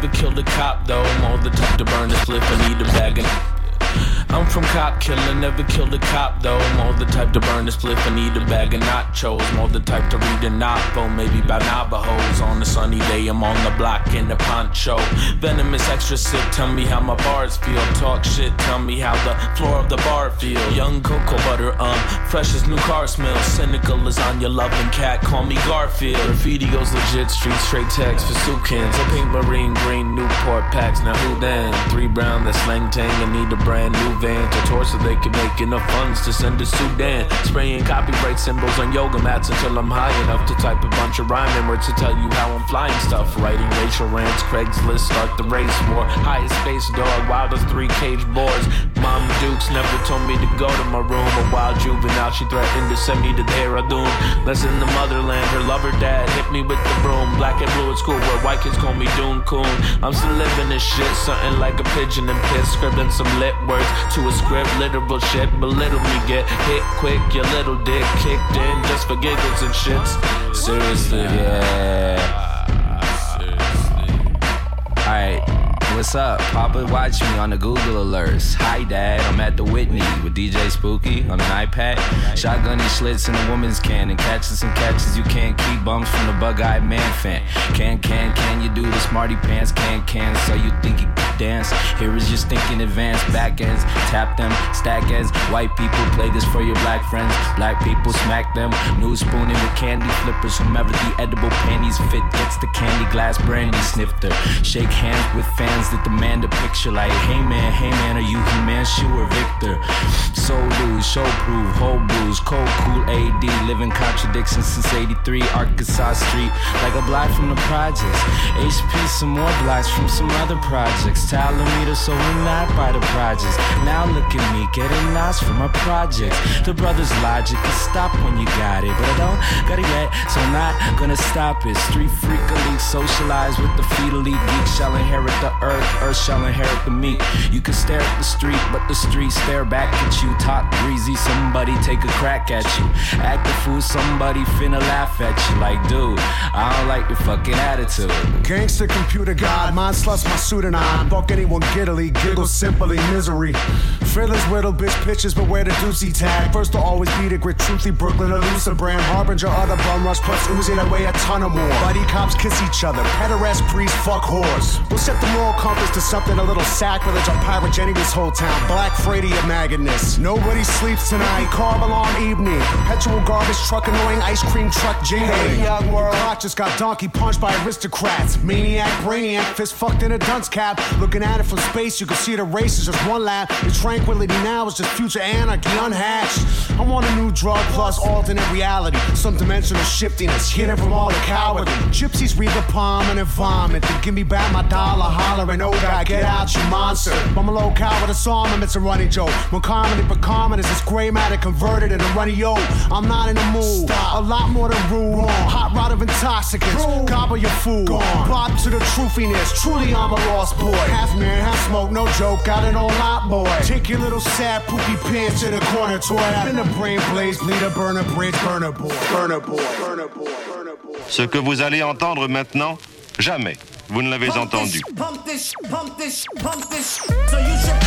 Never killed a cop though. I'm the type to burn and eat a bag. I'm from cop killer, never killed a cop though. All the type to burn a spliff and eat a bag of nachos. I'm the type to read a novel, maybe about Navajos. On a sunny day, I'm on the block in a poncho. Venomous extra sip, tell me how my bars feel. Talk shit, tell me how the floor of the bar feel. Young cocoa butter, um, fresh as new car smell. Cynical lasagna, loving cat, call me Garfield. Graffiti goes legit, street straight text for Sukins. A pink marine green Newport packs, now who then? Three brown, that slang tang, and need a brand new van to tour so they can make enough funds to send to Sudan. Spraying copyright symbols on yoga mats until I'm high enough to type a bunch of rhyming words to tell you how I'm flying stuff. Writing racial rants, Craigslist, start the race war. Highest space dog, wildest three cage boards. Dukes never told me to go to my room. A wild juvenile, she threatened to send me to Dehradun. Less in the motherland. Her lover dad hit me with the broom. Black and blue at school, where white kids call me Dune Coon. I'm still living this shit, something like a pigeon and piss, scribbling some lit words to a script, literal shit. Belittle me, get hit quick, your little dick kicked in just for giggles and shits. Seriously, yeah. What's up? Papa watch me on the Google alerts. Hi dad, I'm at the Whitney with DJ Spooky on an iPad. Shotgunning slits in a woman's can and catching some catches you can't keep bums from the bug eyed man fan. Can, can, can you do the smarty pants? Can, can, so you think you dance. Here is just thinking advance, back ends, tap them, stack ends. White people play this for your black friends. Black people smack them. New spooning with candy flippers. Whomever the edible panties fit gets the candy glass brandy snifter. Shake hands with fans that demand a picture like, hey man, hey man, are you Himanshu or Victor? So lose, show prove, whole blues, cold cool AD, living contradictions since 83, Arkansas Street, like a block from the projects. HP, some more blocks from some other projects. Talameter, so we not by the projects. Now look at me, getting lost from my projects. The brothers' logic is stop when you got it, but I don't got it yet, so I'm not gonna stop it. Street freak elite, socialize with the feet elite. Geek shall inherit the earth, earth shall inherit the meek. You can stare at the street, but the street stare back at you. Talk breezy, somebody take a crack at you. Act a fool, somebody finna laugh at you. Like, dude, I don't like your fucking attitude. Gangster computer god, mind sluts my pseudonym. Fuck anyone giddily, giggle simply misery. Fearless whittle bitch pitches, but wear the doozy tag. First to always beat it, grit truthy Brooklyn, elusive brand. Harbinger, other bum rush, plus Uzi that weigh a ton of more. Buddy cops kiss each other, pederast priests fuck whores. We'll set the moral compass to something a little sacrilege on pyrogeny this whole town. Black Freddy of maggotness. Nobody sleeps tonight, carve alarm evening. Perpetual garbage truck, annoying ice cream truck jingling. Hey, young world, I just got donkey punched by aristocrats. Maniac, brainiac, fist fucked in a dunce cap. Looking at it from space, you can see the races. just one lap. The tranquility now is just future anarchy unhatched. I want a new drug plus alternate reality. Some dimensional shiftiness, hidden from all the cowardly. Gypsies read the palm and vomit. Then give me back my dollar, hollering, oh God, get out, you monster. I'm a low cow with a song, it's a running joke. When comedy but common is this gray matter converted into runny yo. I'm not in the mood. A lot more than rude. Hot rod of intoxicants. Gobble your food. Bob to the truthiness. Truly, I'm a lost boy. Half man, half smoke, no joke. Got it on lot, boy. Take your little sad poopy pants to the corner toy. In the brain blaze, bleeder, burner bridge, burner boy. Burner boy. Burner boy. Burner boy. Ce que vous allez entendre maintenant, jamais vous ne l'avez entendu. Pump this, pump this, pump this. So you should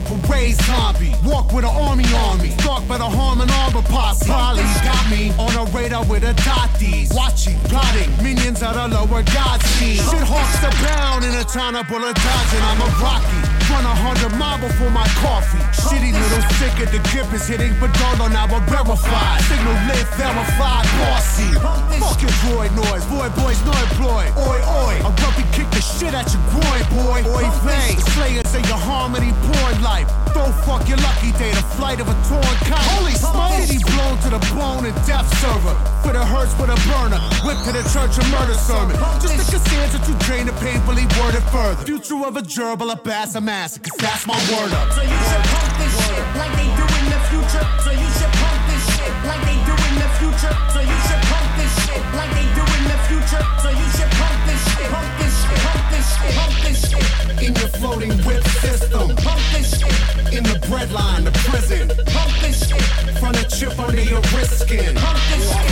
turn parade zombie. Walk with an army army. me. Stalked by the harm and armor posse. Polly got me on a radar with a dotties. Watching, plotting, minions of the lower Godspeed. Shit hawks abound in a town of bullet dodging. I'm a Rocky. Run a hundred mile before my coffee. Shitty little sicker, the grip is hitting, but don't know now we're verified. Signal lit, verified, bossy. Fuck your droid noise, boy, boys, no employ. Oi, oi, I rugby kick the shit at your groin, boy. Oi, vang, slayers in your harmony porn life. Don't fuck your lucky day, the flight of a torn kite. Holy smoke, city blown to the bone and death server. For the hurts with a burner, whip to the church of murder sermon. Just the cassandra to drain the painfully worded further. Future of a gerbil, a bass, a massacre, that's my word up. So you should pump this shit like they do in the future. So you should pump this shit like they do in the future. So you should pump this shit like they do in the future. So you should pump this shit, pump this shit, pump this pump this shit. In your floating whip system, Pump this shit, in the breadline, the prison. pump this shit, Front a chip under your wrist skin. pump this shit.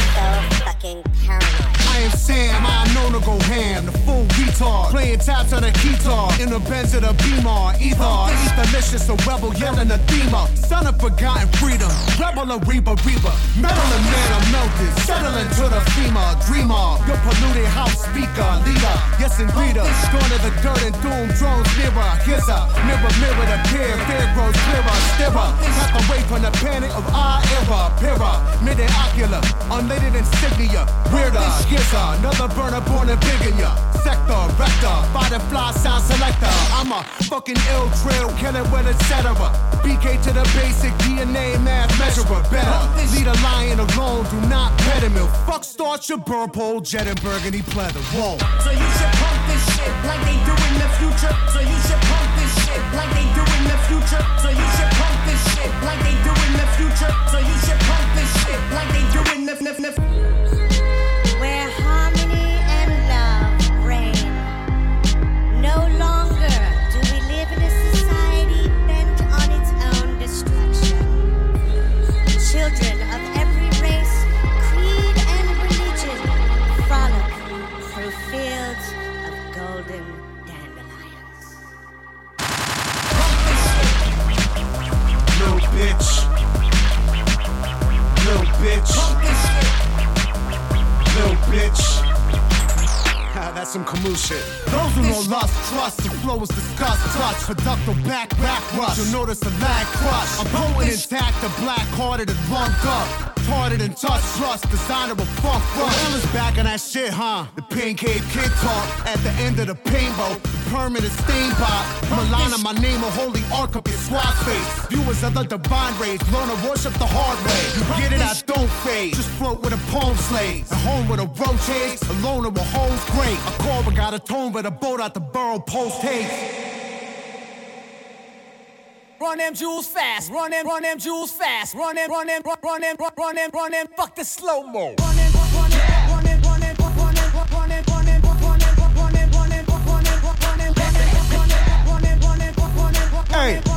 I am Sam, I'm known to go ham, the full retard. Playing taps on a guitar, in the Benz of the Beamer. Either eat delicious, a rebel yelling a thema. Son of forgotten freedom, rebel a reaper, reaper. Maryland man, I'm melted, settling to the FEMA. Dreamer, your polluted house speaker, leader. Yes, and reader, uh, going to the dirt and doom, drones nearer. Here's a mirror, mirror, the peer, fear grows clearer. Stirrer, to wait from the panic of our era. Pira, mid ocular, unlated insignia. Weirder, gizzer, another burner born and big in ya. Sector, rector, body fly sound selector. I'm a fucking ill drill, killing with etc. BK to the basic DNA math measurer. Better lead a lion alone, do not pet him. Fuck start your purple, jet and burgundy pleather. Whoa. So you should shit like they do in the future. So you should pump this shit like they do in the future. So you should pump this shit like they do in the future. So you should pump this shit like they do in the f- some commotion. Those who know lust, trust, the flow is disgust, touch, conductor back, back rush. You'll notice the lag crush. I'm potent intact, the black hearted and lumped up. Parted and touch trust, of funk front. Well, is back on that shit, huh? The pin cave kid talk at the end of the painbow. Permanent stain pop. Milana, my name, a holy ark up your swat face. Viewers of the divine rays, learn to worship the hard way. You get it, I don't fade. Just float with a palm slaves. At home with a roach eggs, alone with hoes great. A call got a tone, but a boat out the burrow post haste. Run them jewels fast, run them, run them jewels fast, run them, run them, run, run them, run, run them, run them, fuck the slow mo. Hey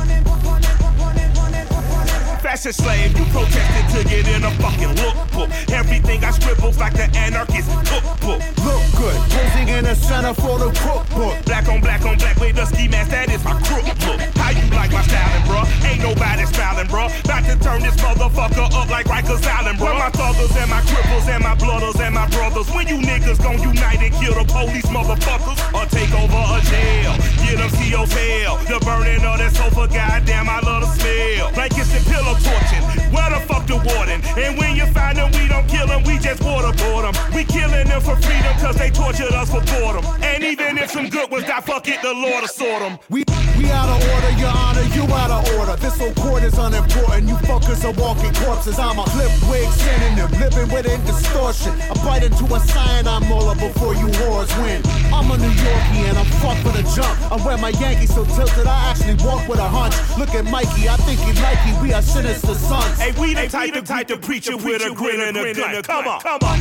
fashion slave. You protested to get in a fucking lookbook. Everything I scribbles like the anarchist cookbook. Look good, posing in the center for the cookbook. Black on black on black with a ski mask, that is my crook look. How you like my styling, bruh? Ain't nobody styling, bruh. About to turn this motherfucker up like Rikers Island, bruh. my thuggers and my cripples and my blooders and my brothers. When you niggas gon' unite and kill the police, motherfuckers, or take over a jail. Get them CO's hell. The burning of that sofa, goddamn, I love the smell. Blankets and pillow fortune. Where the fuck the warden? And when you find them, we don't kill them, we just waterboard them. We killing them for freedom, cause they tortured us for boredom. And even if some good ones die, fuck it, the Lord will sort them. We, we out of order, your honor, you out of order. This whole court is unimportant, you fuckers are walking corpses. I'm a clip wig synonym, living within distortion. I bite into a cyanide molar before you whores win. I'm a New Yorkie and I'm fucked for the jump. I wear my Yankees so tilted, I actually walk with a hunch. Look at Mikey, I think he like you, we are sinister sons. Hey, we the type of type to preach it with a grin and a gun. Come on, come on.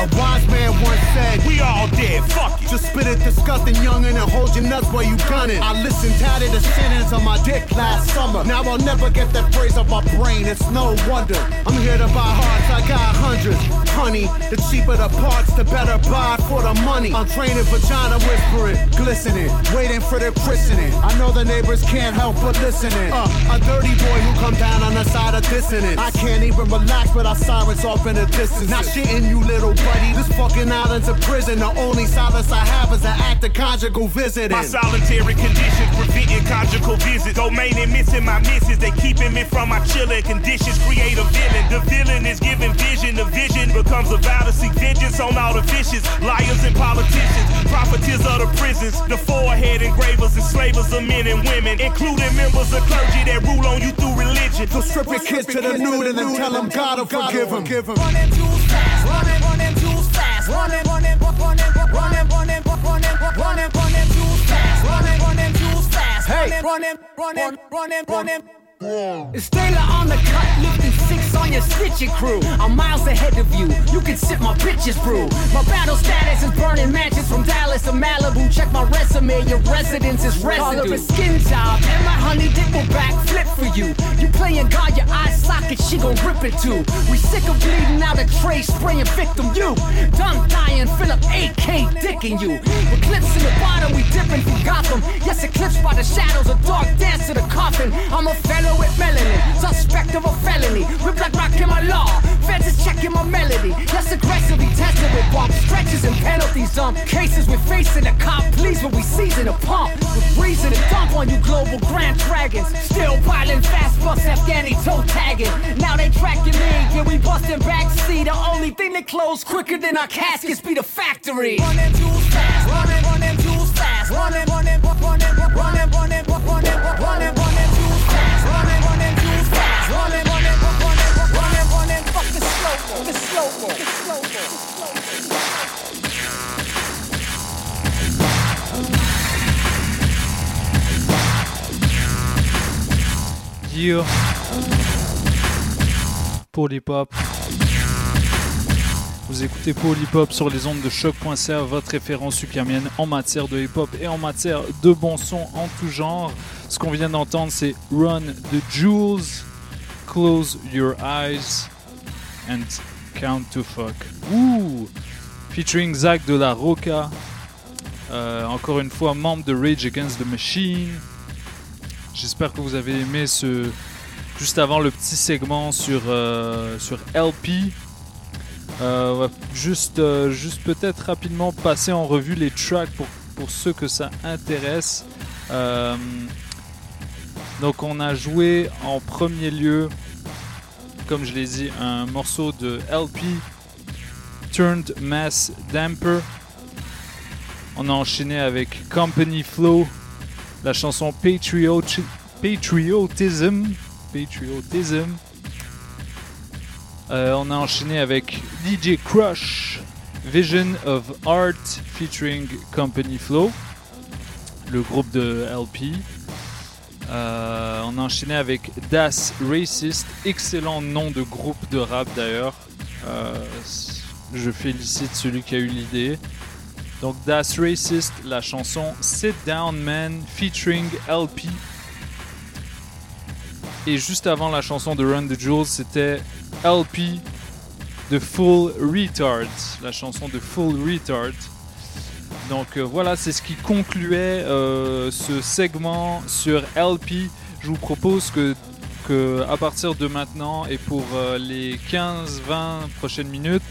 A wise man once said, "We all dead. Fuck it." Just spit it, disgusting youngin', and hold your nuts while you gunning. I listened tatted the sentence on my dick last summer. Now I'll never get that phrase off my brain. It's no wonder. I'm here to buy hearts. I got hundreds. Honey, the cheaper the parts, the better buy for the money. I'm training vagina whispering, glistening, waiting for the christening. I know the neighbors can't help but listening. Uh, a dirty boy who come down on the side of dissonance. I can't even relax without sirens off in the distance. Not shitting you, little This fucking island's a prison. The only solace I have is an act of conjugal visiting. My solitary conditions preventing conjugal visits. Domain and missing my misses. They keeping me from my chilling conditions. Create a villain. The villain is giving vision. The vision becomes a vow to seek vengeance on all the vicious liars and politicians, profiteers of the prisons, the forehead engravers, and slavers of men and women, including members of clergy that rule on you through religion. So strip your kids to the nude and then tell them God will forgive them. Run them jewels fast, run them, Run him, run him, run him, run him, run too fast. Run him, too fast. Hey, run him, run him. It's Taylor on the cut, looking six on your stitching crew. I'm miles ahead of you, you can sip my bitches brew. My battle status is burning matches from Dallas to Malibu. Check my resume, your residence is residue. Call a skin job, and my honey dip will backflip for you. You playing God, your eye socket, she gon' rip it too. We sick of bleeding out a tray, spraying victim you. Done dying, Philip AK dicking you. Eclipse in the bottom, we dipping from Gotham. Yes, eclipsed by the shadows, a dark dance to the coffin. I'm a fellow with melanin, suspect of a felony. Rip like rock in my law, feds is checking my melody. Yes, aggressively tested with bomb stretches and penalties. Um, cases we're facing a cop, please, but we season a pump. With reason to dump on you global grand dragons. Still piling fast bus Afghani toe tagging. Now they tracking me, yeah, we busting backseat. The only thing that close quicker than our caskets be the factory. Run them jewels fast, run them, run them jewels fast, run them, run them, run them, run them, the slow mo, the slow mo. Yeah. Polypop. Vous écoutez Polypop sur les ondes de choc.ca, votre référence ukrainienne en matière de hip-hop et en matière de bon son en tout genre. Ce qu'on vient d'entendre, c'est Run the Jewels, Close Your Eyes and Count to Fuck. Ouh! Featuring Zach de la Roca, euh, encore une fois membre de Rage Against the Machine. J'espère que vous avez aimé ce juste avant le petit segment sur euh, sur LP. On va juste juste peut-être rapidement passer en revue les tracks pour pour ceux que ça intéresse. Euh, donc on a joué en premier lieu, comme je l'ai dit, un morceau de LP Turned Mass Damper. On a enchaîné avec Company Flow, la chanson Patrioti- Patriotism. Patriotism. Euh, on a enchaîné avec DJ Crush, Vision of Art featuring Company Flow, le groupe de LP. Euh, on a enchaîné avec Das Racist, excellent nom de groupe de rap d'ailleurs. Euh, je félicite celui qui a eu l'idée. Donc Das Racist, la chanson Sit Down Man featuring LP. Et juste avant la chanson de Run the Jewels, c'était LP de Full Retard, la chanson de Full Retard. Donc euh, voilà, c'est ce qui concluait euh, ce segment sur LP. Je vous propose que, que à partir de maintenant et pour euh, les 15-20 prochaines minutes,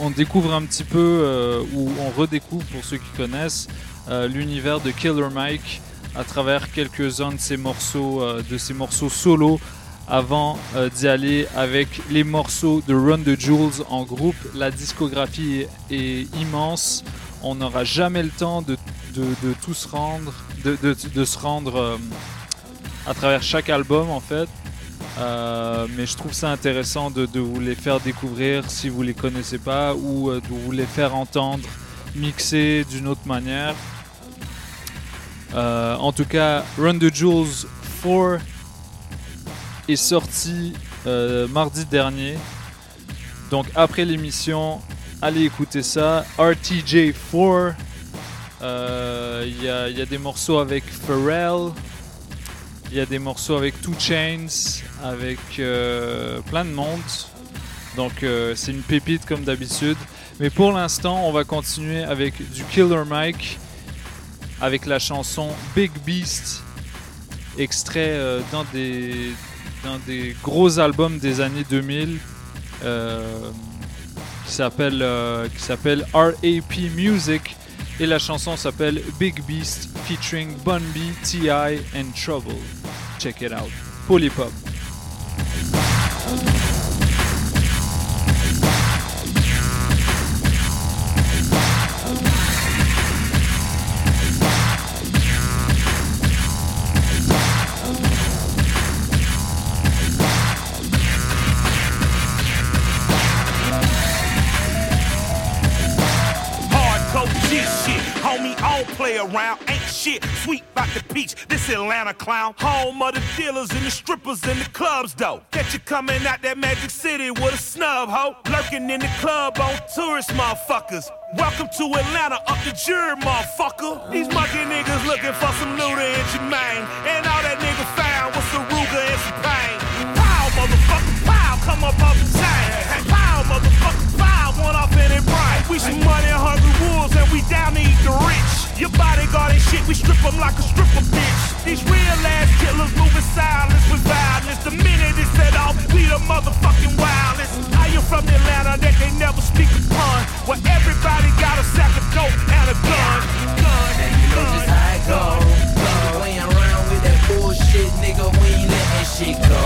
on découvre un petit peu, ou on redécouvre pour ceux qui connaissent, l'univers de Killer Mike à travers quelques-uns de ses morceaux, de ses morceaux solo avant d'y aller avec les morceaux de Run the Jewels en groupe. La discographie est immense. On n'aura jamais le temps de, tout se rendre, de, se rendre euh, à travers chaque album en fait. Euh, mais je trouve ça intéressant de, vous les faire découvrir si vous les connaissez pas ou euh, de vous les faire entendre mixer d'une autre manière. En tout cas, Run the Jewels 4 est sorti mardi dernier. Donc après l'émission, allez écouter ça. RTJ4, euh, il y, a, des morceaux avec Pharrell, il y a des morceaux avec Two Chains, avec euh, plein de monde. Donc euh, c'est une pépite comme d'habitude. Mais pour l'instant, on va continuer avec du Killer Mike, avec la chanson Big Beast, extrait dans des d'un des gros albums des années 2000 euh, qui s'appelle euh, RAP Music et la chanson s'appelle Big Beast featuring Bun B, T.I. and Trouble. Check it out. Polypop. Around. Ain't shit, sweet about the peach. This Atlanta clown, home of the dealers and the strippers and the clubs, though. Catch you coming out that Magic City with a snub, ho. Lurking in the club on tourist motherfuckers. Welcome to Atlanta, up the jury, motherfucker. These monkey niggas looking for some Luda and Jermaine. And all that nigga found was some Ruger and some pain. Pow, motherfucker, pow, come up off the chain. Pow, motherfucker, pow, one off in it bright. We some money hungry wolves and we down the. Your bodyguard and shit, we strip them like a stripper bitch. These real ass killers moving silence with violence. The minute it's set off, we the motherfucking wildest. I am from Atlanta that they never speak upon. Where everybody got a sack of dope and a gun. Gun, And you know just how it go. Nigga playing around with that bullshit, nigga. We ain't letting shit go.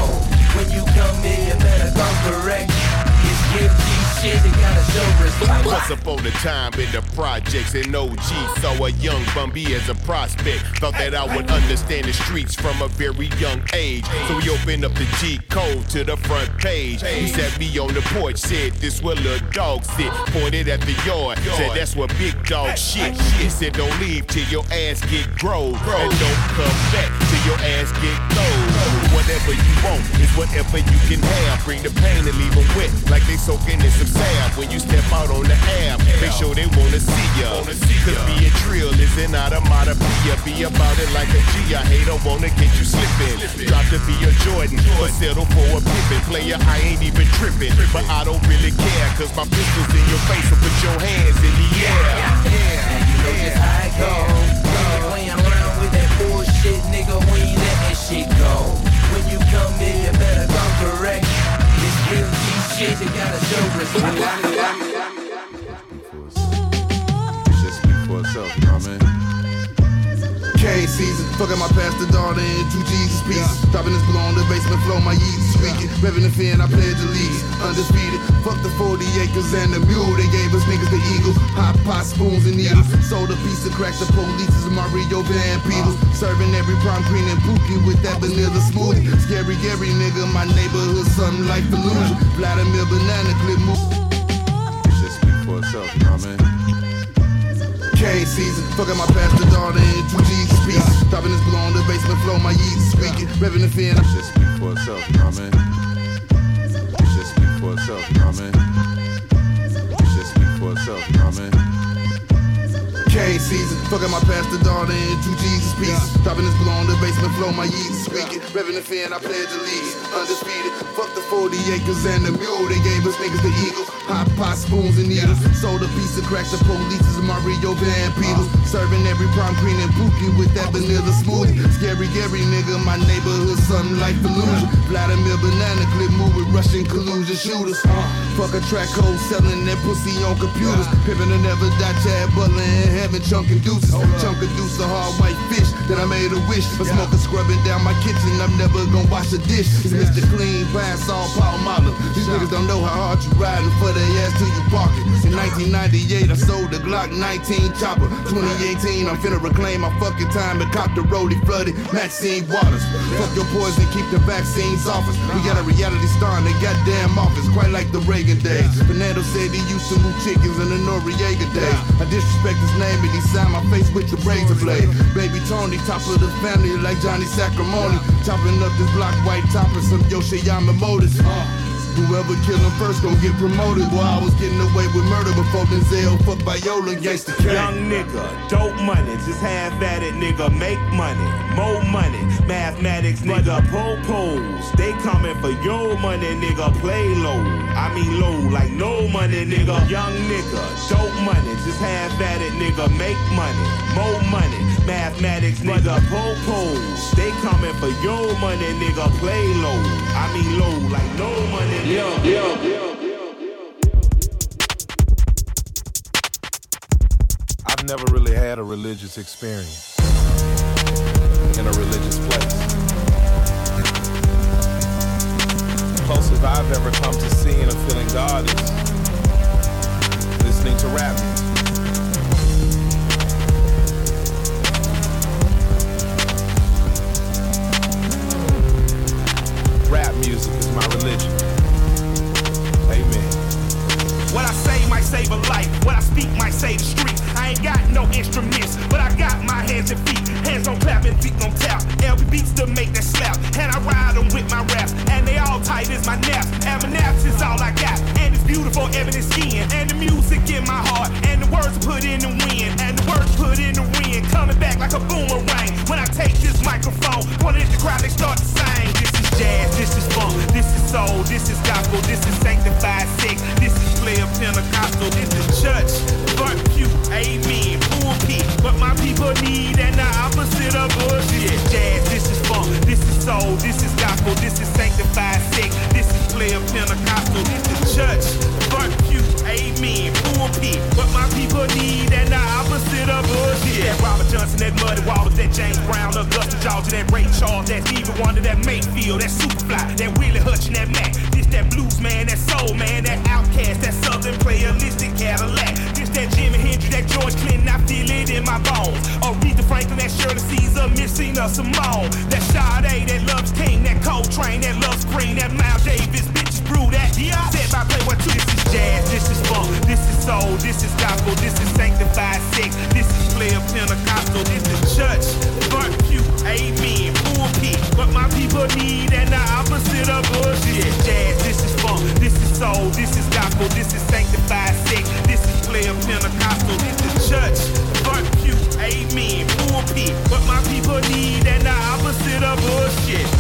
When you come here, you better come correct. Guilty shit, you gotta show respect. Once upon a time in the projects in OG, saw a young Bun B as a prospect. Thought that I would understand the streets from a very young age. So he opened up the G code to the front page. He sat me on the porch, said this where little dog sit. Pointed at the yard, said that's where big dog shit. He said don't leave till your ass get growed. And don't come back till your ass get cold. Whatever you want is whatever you can have. Bring the pain and leave them wet like they soaking in some salve. When you step out on the app, make sure they wanna see ya. Cause being trill is an onomatopoeia. Be about it like a G. I hate I wanna get you slipping. Drop to be a Jordan, but settle for a Pippen. Player, I ain't even tripping. But I don't really care, cause my pistol's in your face. So put your hands in the air. And you know just how it go. Asian you gotta show respect. Cane season, fucking my pastor daughter in two Jesus pieces. Dropping this blow on the basement floor, my Yeezy squeaking. Revving the fin, I pledge allegiance. Undisputed, fuck the 40 acres and the mule. They gave us niggas the eagle. Hot pot, spoons and needles. Sold a piece of crack to police is Mario Van Peebles. Uh-huh. Serving every prom queen and pookie with that vanilla smoothie. Scary, Gary nigga, my neighborhood, something like illusion. Vladimir Banana Clip move. Just speak for itself, you know what I mean? Cane season, fucking my pastor daughter in two Jesus pieces. Dropping this blow on the basement floor, my Yeezy squeaking. Revving the fin. Just speak for itself, you know what I mean? Just speak for itself, you know what I mean? Just speak for itself, you know what I mean? Cane season, fucking my pastor daughter in two Jesus pieces. Dropping this blow on the basement floor, my Yeezy squeaking. Revving the fin, I pledge allegiance. Undisputed, fuck the 40 acres and the mule. They gave us niggas the eagle. Hot pot, spoons and needles. Sold a piece of crack to police is Mario Van Peebles. Uh-huh. Serving every prom queen and pookie with that vanilla smoothie. Scary Gary nigga, my neighborhood, something like illusion. Vladimir Banana Clip move with Russian collusion shooters. Uh-huh. Fuck a track hole selling that pussy on computers. Pimpin' to never die, Chad Butler in heaven, chunkin' deuces. Chunk a deuce of hard white fish. Then I made a wish. A smoker scrubbing down my kitchen. I'm never gonna wash a dish. It's Mr. Clean, pass all Palmolive. These niggas don't know how hard you riding for their ass till you park it. In 1998, I sold the Glock 19 chopper. 2018, I'm finna reclaim my fucking time and cop the roadie flooded Maxine Waters. Fuck your poison, keep the vaccines off us. We got a reality star in the goddamn office, quite like the Reagan days. Fernando said he used to move chickens in the Noriega days. I disrespect his name and he my face with your razor blade. Baby Tony, top of the family like Johnny Sacramone. Chopping up this block white top and some Yoshiyama motors. Uh. Whoever kill him first gon' get promoted. Boy, I was getting away with murder before Denzel fucked Viola against the king. Young nigga, dope money, just half at it, nigga. Make money, more money, mathematics, nigga. Propose, they coming for your money, nigga. Play low, I mean low, like no money, nigga. Young nigga, dope money, just half at it, nigga. Make money, more money, mathematics, nigga. Propose, they coming for your money, nigga. Play low, I mean low, like no money. I've never really had a religious experience in a religious place. The closest I've ever come to seeing or feeling God is listening to rap music. Rap music is my religion. What I say might save a life. What I speak might save the street. I ain't got no instruments, but I got my hands and feet. Hands on clap and feet on tap. LB beats to make that slap. And I ride them with my raps. And they all tight as my naps. And my naps is all I got. And it's beautiful evidence skin. And the music in my heart. And the words put in the wind. And the words put in the wind. Coming back like a boomerang. When I take this microphone, point it the crowd, they start to sing. This is jazz, this is funk, this is soul, this is gospel, this is sanctified sex, this is player Pentecostal, this is church, front pew, amen, pulpit. But my people need and the opposite of bullshit. Jazz, this is funk, this is soul, this is gospel, this is sanctified sex, this is player Pentecostal, this is church, front pew, amen, pulpit. But my people need and the opposite of bullshit. That Robert Johnson, that Muddy Waters, that James Brown, Augusta Georgia, that Ray Charles, that Stevie Wonder, that That Superfly, that Willie Hutch, and that Mac. This that blues man, that soul man, that outcast, that southern playalistic Cadillac. This that Jimi Hendrix, that George Clinton, I feel it in my bones. Aretha Franklin, that Shirley Caesar, missing a Simone. That Sade, that Loves King, that Coltrane, that Loves Green, that Miles Davis, bitches brew that. Yeah. Said by Playboy 2, this is jazz, this is funk, this is soul, this is gospel, this is sanctified sex, this is player Pentecostal, this is church, front pew, amen, my people need and the opposite of bullshit. Jazz, this is funk, this is soul, this is gospel, this is sanctified sex, this is player Pentecostal, this is church, front pew, amen, pulpit. But my people need and the opposite of bullshit.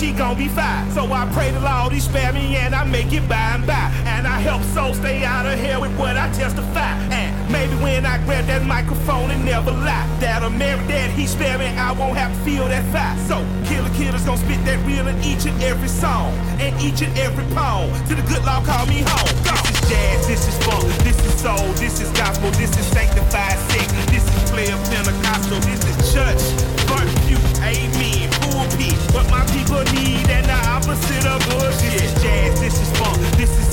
She gon' be five. So I pray the Lord he spare me and I make it by and by. And I help souls stay out of hell with what I testify. And maybe when I grab that microphone and never lie, that a Mary that he spare me, I won't have to feel that fire. So killer killers gon' spit that real in each and every song and each and every poem. To the good Lord call me home. This is jazz, this is funk, this is soul, this is gospel,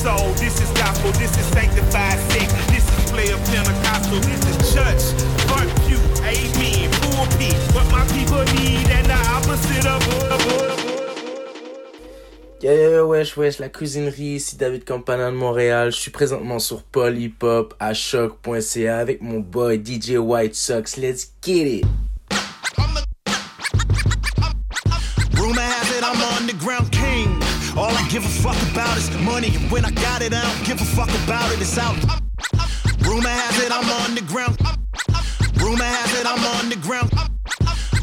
soul, this is gospel, this is sanctified sick, this is player Pentecostal, this is church, fuck you, amen, pulpit. What my people need and the opposite of bullshit. Yo yo yo wesh wesh la cuisinerie, ici David Campana de Montréal. Je suis présentement sur Hop à choc.ca avec mon boy DJ White Sox. Let's get it! Rumor has it I'm underground king. All I give a fuck about is money, and when I got it, I don't give a fuck about it. It's out. Rumor has it I'm underground. Rumor has it I'm underground.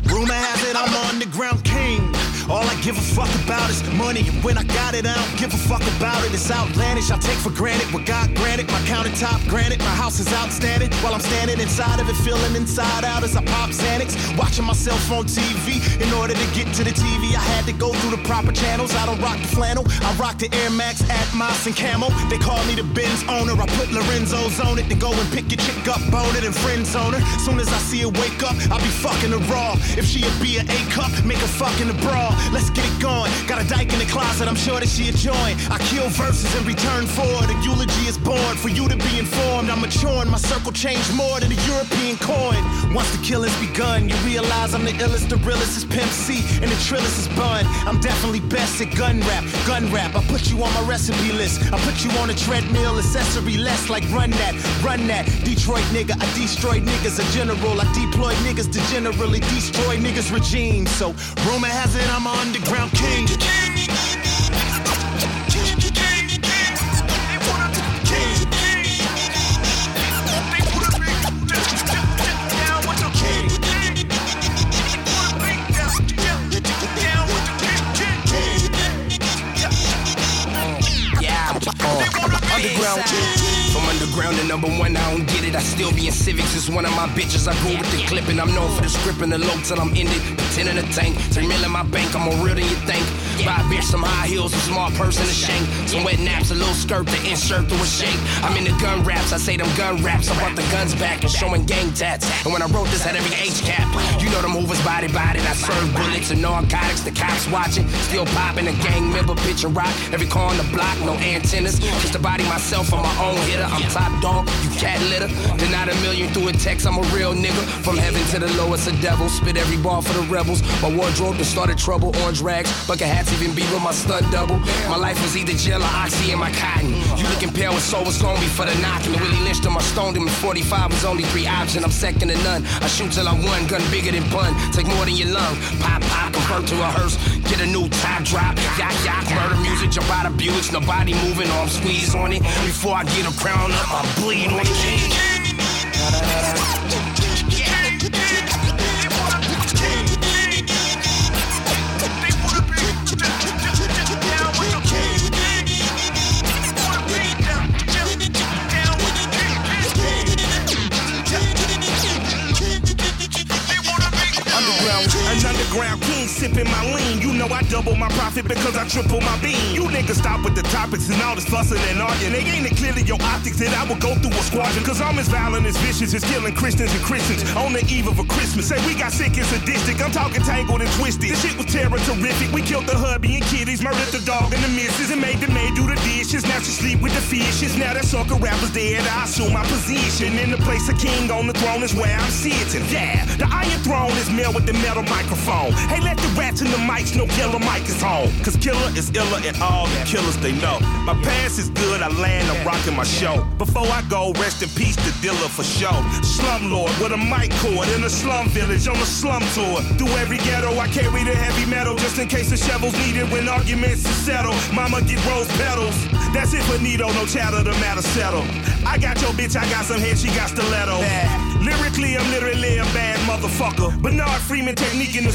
Rumor has it I'm underground king. All I give a fuck about is money, and when I got it, I don't give a fuck about it. It's outlandish, I take for granted what God granted. My countertop granted, my house is outstanding. While I'm standing inside of it, feeling inside out as I pop Xanax. Watching myself on TV. In order to get to the TV, I had to go through the proper channels. I don't rock the flannel, I rock the Air Max, Atmos, and Camel. They call me the Benz owner. I put Lorenzo's on it, then go and pick your chick up, bone it, and friends on her. Soon as I see her wake up, I be fucking her raw. If she a be A cup, make her fucking the Let's get it going. Got a dyke in the closet, I'm sure that she a join. I kill verses in return for it. Eulogy is born for you to be informed. I'm maturing, my circle changed more than a European coin. Once the killing's begun, you realize I'm the illest, the realest is Pimp C, and the trillest is Bun. I'm definitely best at gun rap, gun rap. I put you on my recipe list. I put you on a treadmill, accessory less like run that, run that. Detroit nigga, I destroy niggas, a general. I deploy niggas to generally destroy niggas' regime. So rumor has it I'm an underground king. To number one, I don't get it. I still be in civics. It's one of my bitches. I go with the clip, and I'm known for the script and the low till I'm ended. Pretending to tank, three mil in my bank. I'm more real than you think. Buy a bitch some high heels, a small purse and a shank. Some wet naps, a little skirt to insert through a shake. I'm in the gun raps. I say them gun raps. I brought the guns back and showing gang tats. And when I wrote this, had every H cap. You know the movers body body. I serve bullets and narcotics. The cops watching, still popping. A gang member pitch and rock. Every car on the block, no antennas. Just to body myself, I'm my own hitter. I'm top dog, you cat litter. Denied a million through a text, I'm a real nigga. From heaven to the lowest, a devil. Spit every bar for the rebels. My wardrobe that started trouble. Orange rags, bucket even be with my stunt double. My life was either jail or oxy in my cotton. You looking pale and so was gonna be for the knocking. Willie lynched him, I stoned him. 45 was only three options. I'm second to none. I shoot till I'm one, gun bigger than bun. Take more than your lung. Pop, pop, convert to a hearse. Get a new top drop. Yak, yak, murder music. Jump out of Buicks. Nobody moving, arm squeeze on it. Before I get a crown up, I bleed on it. Underground king sipping my lean. You know I double my profit because I triple my bean. You niggas stop with the topics and all this fussing and arguing. They ain't it clearly your optics that I will go through a squadron. Cause I'm as violent as vicious as killing Christians and Christians on the eve of a Christmas. Say we got sick and sadistic. I'm talking tangled and twisted. This shit was terror terrific. We killed the hubby and kiddies, murdered the dog and the missus, and made the maid do the dishes. Now she sleep with the fishes. Now that sucker rapper's dead. I assume my position in the place of king on the throne is where I'm sitting. Yeah, the iron throne is male with the metal microphone. Hey, let the rats in the mics know killer mic is home. Cause killer is iller and all the killers they know. My past is good, I land, I'm rocking my show. Before I go, rest in peace to Dilla for show. Slumlord with a mic cord in a slum village on a slum tour. Through every ghetto, I carry the heavy metal just in case the shovels needed when arguments is settled. Mama get rose petals. That's it for Nito, no chatter, the matter settle. I got your bitch, I got some head, she got stiletto. Lyrically, I'm literally a bad motherfucker. Bernard Freeman technique in the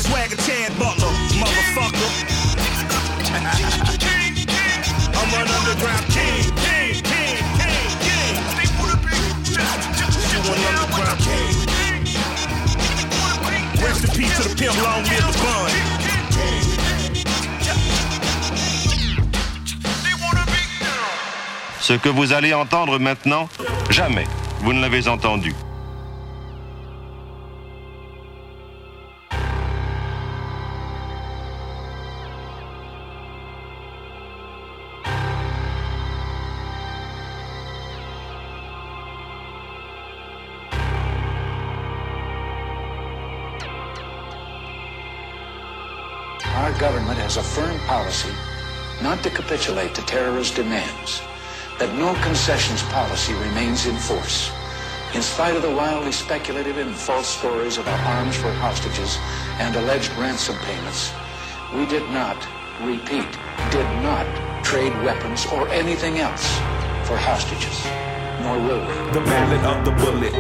Ce que vous allez entendre maintenant, jamais vous ne l'avez entendu. Has a firm policy not to capitulate to terrorist demands, that no concessions policy remains in force. In spite of the wildly speculative and false stories about arms for hostages and alleged ransom payments, we did not, repeat, did not trade weapons or anything else for hostages. Nor will we. The ballad of the bullet.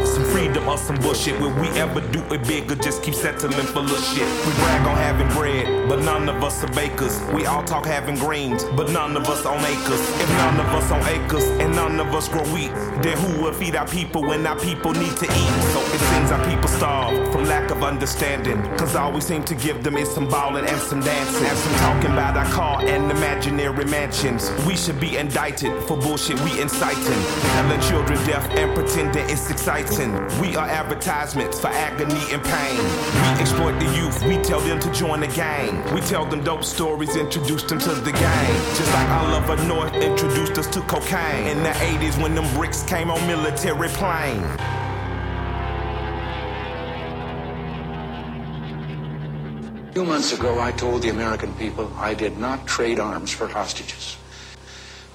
Or some bullshit. Will we ever do it big or just keep settling for little shit? We brag on having bread, but none of us are bakers. We all talk having greens, but none of us on acres. If none of us on acres and none of us grow wheat, then who will feed our people when our people need to eat? So it seems our people starve from lack of understanding. Cause all we seem to give them is some ballin' and some dancing. And some talking about our car and imaginary mansions. We should be indicted for bullshit we inciting. Telling children deaf and pretending it's exciting. We are advertisements for agony and pain. We exploit the youth, we tell them to join the gang. We tell them dope stories, introduce them to the game. Just like Oliver North introduced us to cocaine. In the 80s when them bricks came on military plane. Few months ago, I told the American people I did not trade arms for hostages.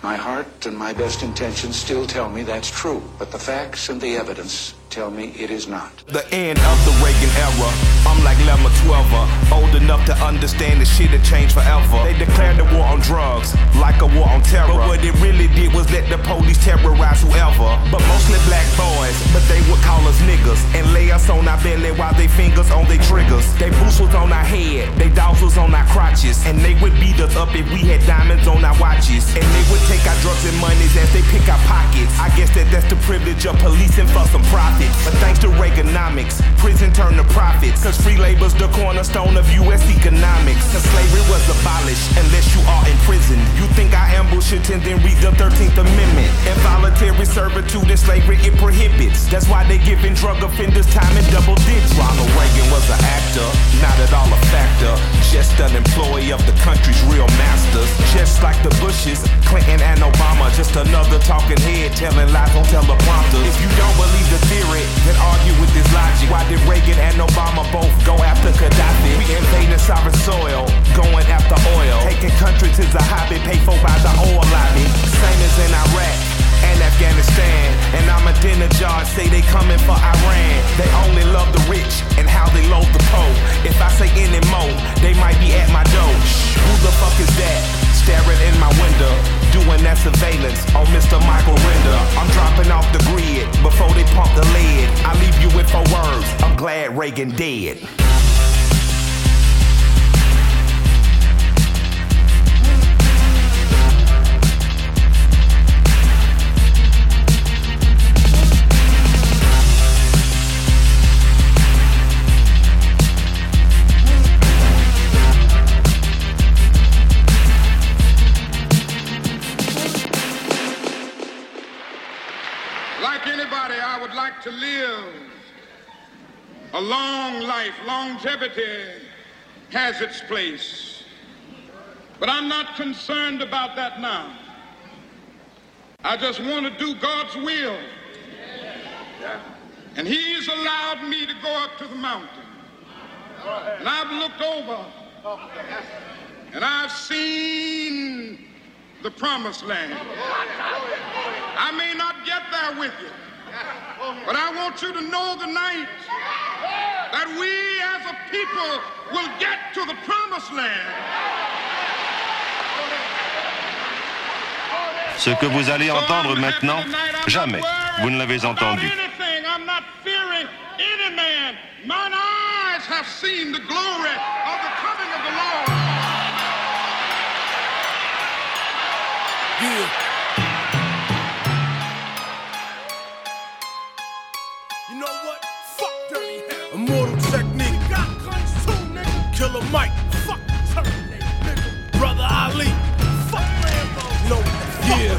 My heart and my best intentions still tell me that's true, but the facts and the evidence tell me it is not. The end of the Reagan era. I'm like Lemma 12 old enough to understand the shit had changed forever. They declared the war on drugs, like a war on terror. But what it really did was let the police terrorize whoever. But mostly black boys, but they would call us niggas and lay us on our belly while they fingers on their triggers. They boots was on our head, they dogs was on our crotches, and they would beat us up if we had diamonds on our watches. And they would take our drugs and monies as they pick our pockets. I guess that that's the privilege of policing for some profit. But thanks to Reaganomics, prison turned to profits. Cause free labor's the cornerstone of US economics. Cause slavery was abolished unless you are in prison. You think I ambush it and then read the 13th Amendment. Involuntary servitude and slavery it prohibits. That's why they giving drug offenders time in double digits. Ronald Reagan was an actor, not at all a factor. Just an employee of the country's real masters. Just like the Bushes, Clinton and Obama. Just another talking head telling lies on teleprompters. If you don't believe the theory, then argue with this logic. Why did Reagan and Obama both go after Gaddafi? We invading sovereign soil, going after oil. Taking countries is a hobby paid for by the oil lobby. Same as in Iraq and Afghanistan. And Ahmadinejad say they coming for Iran. They only love the rich and how they load the poor. If I say any more, they might be at my door. Who the fuck is that? Staring in my window, doing that surveillance on Mr. Michael Render. I'm dropping off the grid before they pump the lead. I leave you with four words. I'm glad Reagan dead. A long life. Longevity has its place. But I'm not concerned about that now. I just want to do God's will. And He's allowed me to go up to the mountain. And I've looked over and I've seen the promised land. I may not get there with you, but I want you to know tonight that we as a people will get to the promised land. Ce que vous allez entendre maintenant, jamais vous ne l'avez entendu. anything. Mike. Fuck Terminator, nigga. Brother Ali. Fuck Rambo. No. Yeah.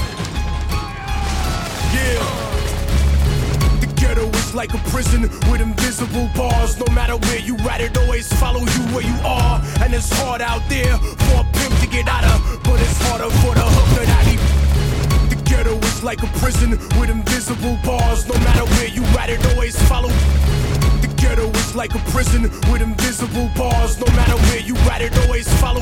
Yeah. The ghetto is like a prison with invisible bars. No matter where you at, it always follow you where you are. And it's hard out there for a pimp to get out of, but it's harder for the hooker that he the ghetto is like a prison with invisible bars. No matter where you at, it always follow. Ghetto is like a prison with invisible bars. No matter where you at, it always follow.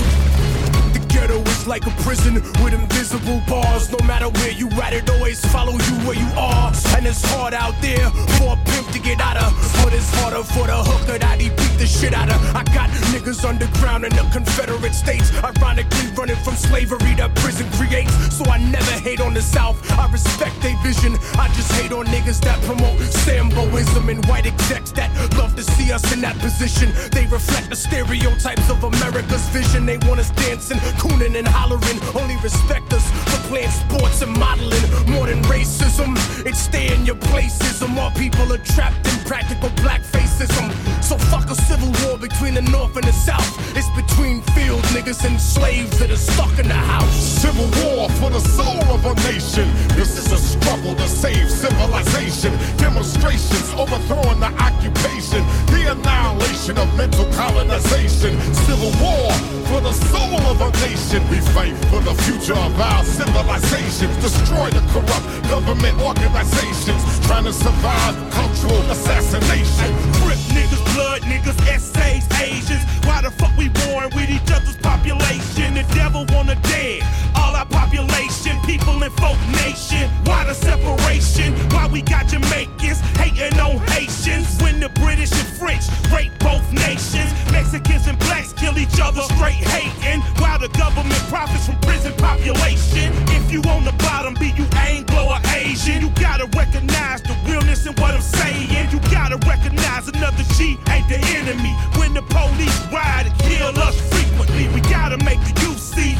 Ghetto is like a prison with invisible bars. No matter where you at, it always follow you where you are. And it's hard out there for a pimp to get out of, but it's harder for the hooker that he beat the shit out of. I got niggas underground in the Confederate States, ironically running from slavery that prison creates. So I never hate on the South. I respect their vision. I just hate on niggas that promote Samboism and white execs that love to see us in that position. They reflect the stereotypes of America's vision. They want us dancing, cooning and hollering. Only respect us for playing sports and modeling. More than racism, it's stay in your placism. more people are trapped in black blackfacism. So fuck a civil war between the North and the South. It's between field niggas and slaves that are stuck in the house. Civil war for the soul of a nation. This is a struggle to save civilization. Demonstrations overthrowing the occupation. The annihilation of mental colonization. Civil war for the soul of a nation. We fight for the future of our civilizations. Destroy the corrupt government organizations. Trying to survive cultural assassination. Crip niggas, blood niggas, essays, Asians. Why the fuck we born with each other's population? The devil wanna dead. All our population, people in folk nation. Why the separation? Why we got Jamaicans hating on Haitians? When the British and French rape both nations. Mexicans and blacks kill each other straight hating. While the government profits from prison population. If you on the bottom, be you Anglo or Asian, you gotta recognize the realness in what I'm saying. You gotta recognize another G ain't the enemy. When the police ride and kill us frequently, we gotta make the youth see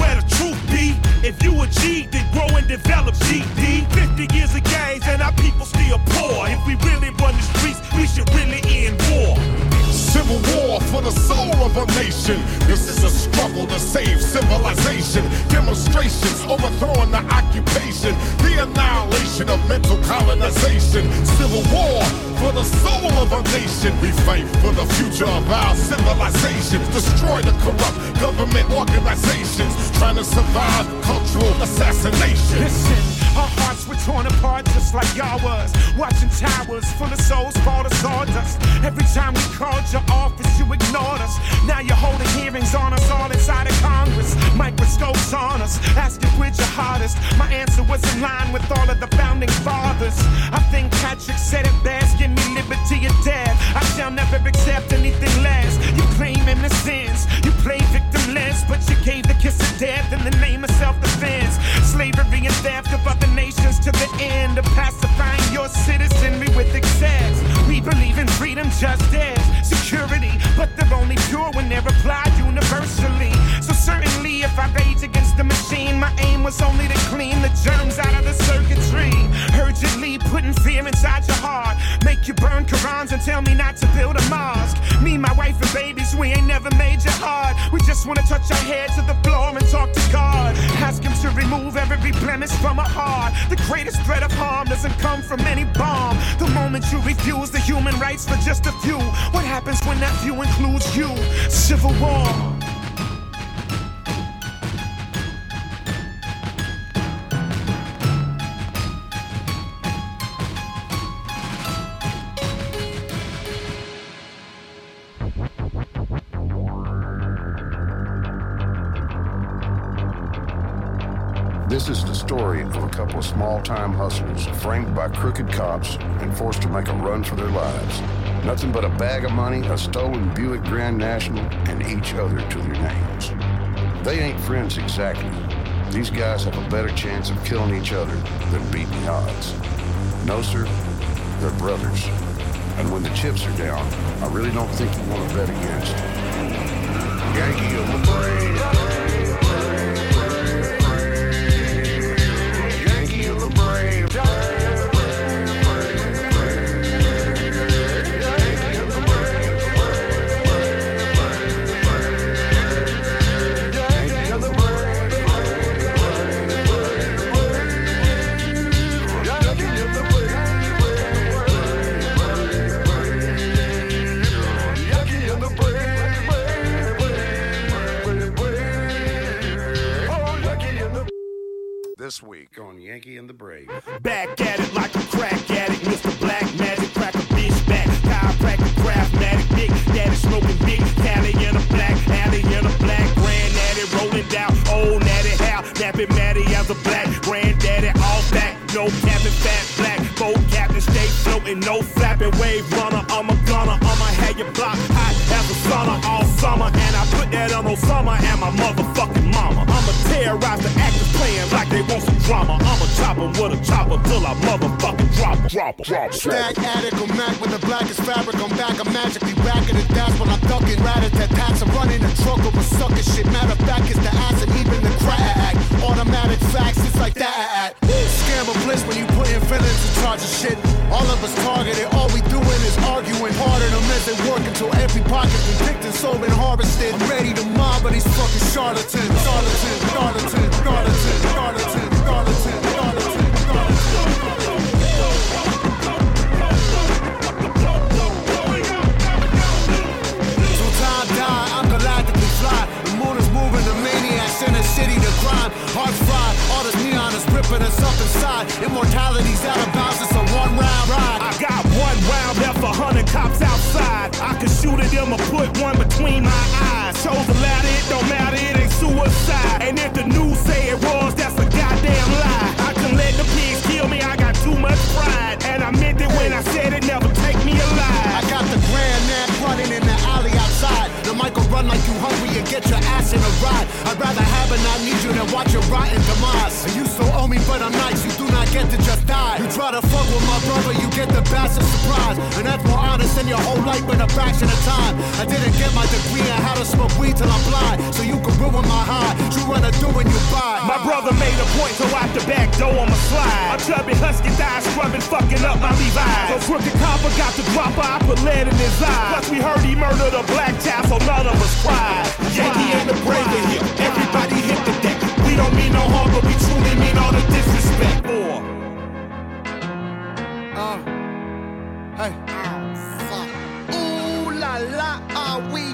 where the truth be. If you a G, then grow and develop GD. 50 years of gains and our people still poor. If we really run the streets, we should really end war. Civil war for the soul of a nation. This is a struggle to save civilization. Demonstrations overthrowing the occupation. The annihilation of mental colonization. Civil war for the soul of a nation. We fight for the future of our civilizations. Destroy the corrupt government organizations. Trying to survive cultural assassination. Listen, our hearts were torn apart just like y'all was. Watching towers full of souls fall to sawdust. Every time we called your office, you ignored us. Now you're holding hearings on us all inside of Congress. Microscopes on us, asking which your hardest. My answer was in line with all of the founding fathers. I think Patrick said it best give me liberty or death. I shall never accept anything less. You claim innocence, you play victimless, but you gave the kiss of death in the name of self defense. Slavery and theft of other nations to the end of pacifying and tell me not to build a mosque. Me, my wife, and babies, we ain't never made you hard. We just wanna touch our head to the floor and talk to God. Ask Him to remove every blemish from our heart. The greatest threat of harm doesn't come from any bomb. The moment you refuse the human rights for just a few, what happens when that few includes you? Civil war. Story of a couple of small time hustlers framed by crooked cops and forced to make a run for their lives. Nothing but a bag of money, a stolen Buick Grand National, and each other to their names. They ain't friends exactly. These guys have a better chance of killing each other than beating the odds. No, sir, they're brothers. And when the chips are down, I really don't think you want to bet against Yankee of the Brave. This week on Yankee and the Brave. Back at it like a crack addict, Mr. Black Magic, crack a bitch back. Chiropractic, craftmatic, big daddy smoking big Cali in a black alley in a black granddaddy rolling down old natty how napping Matty as a black granddaddy all back, no cabin fat black boat captain stay floating, no flapping wave runner. I'm a gunner, I'ma have your block hot as a sauna all summer, and I put that on Osama and my motherfucking mama. I'ma terrorize the actors playing like they want some drama. I'ma chop with a chopper till I motherfucking drop, drop, drop. Stack addict or Mac when the blackest fabric. I'm back, I'm magically racking it. That's when I'm ducking. Rat tat tats. I'm running a truck over sucker shit. Matter of fact, it's the and even the crack. Automatic facts, it's like that. Scam a bliss when you put in feelings in charge of shit. All of us targeted, all we doing is arguing. Harder than as they work until every pocket's been picked and sold and harvested. I'm ready to mob, but these fucking. Charlatans, charlatans, charlatans, neon is ripping us up inside. Immortality's out of bounds, it's a one round ride. I got one round left for hundred cops outside. I can shoot at them or put one between my eyes. Chose a ladder, it don't matter, it ain't suicide. And if the news say it was, that's a goddamn lie. I can let the pigs kill me, I got too much pride. And I meant it when I run like you hungry and get your ass in a ride. I'd rather have and not need you than watch your rotten demise. You so owe me, but I'm nice, you do not get to just die. You try to fuck with my brother, you get the bastard surprise. And that's more honest than your whole life in a fraction of time. I didn't get my degree on how to smoke weed till I'm blind. So you can ruin my high. You wanna do when you buy. My brother made a point, so out the back door I'ma slide. A chubby husky thigh scrubbing, fucking up my Levi's. So crooked copper got the dropper, I put lead in his eye. Plus we heard he murdered a black child, so none of us cried. Yankee ain't the brave in here, everybody hit the deck. We don't mean no harm, but we truly mean all the disrespect. Hey. Ooh la la, ah wee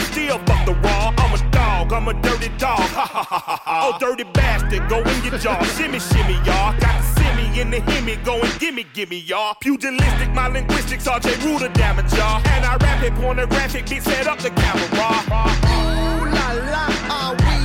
Still fuck the raw. I'm a dog. I'm a dirty dog. Ha ha ha ha ha. Oh, dirty bastard. Go in your jaw. shimmy, shimmy, y'all. Got the simmy in the himmy. Go and gimme, gimme, y'all. Pugilistic, my linguistics. RJ Ruder damage, y'all. And I rap it pornographic. Beat set up the camera. Ooh la la, ah wee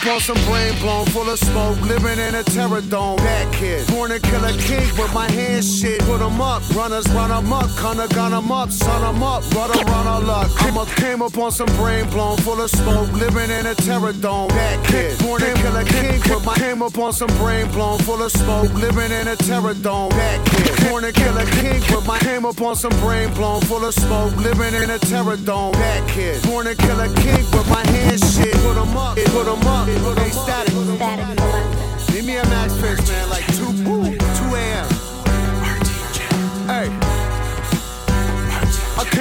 up on some brain blown, full of smoke, living in a terror dome. Kid, born a king with my hands shit. Put 'em up, runners run up, kinda gun up, son up, brother run a luck. I'm came up on some brain blown, full of smoke, living in a terror dome. That kid, born a king with my came up on some brain blown, full of smoke, living in a terror dome. Kid, born a king with my came up on some brain blown, full of smoke, living in a terror dome. That kid, born a king with my hands shit. Put 'em up, put 'em up, static. Give me a max pitch, man, like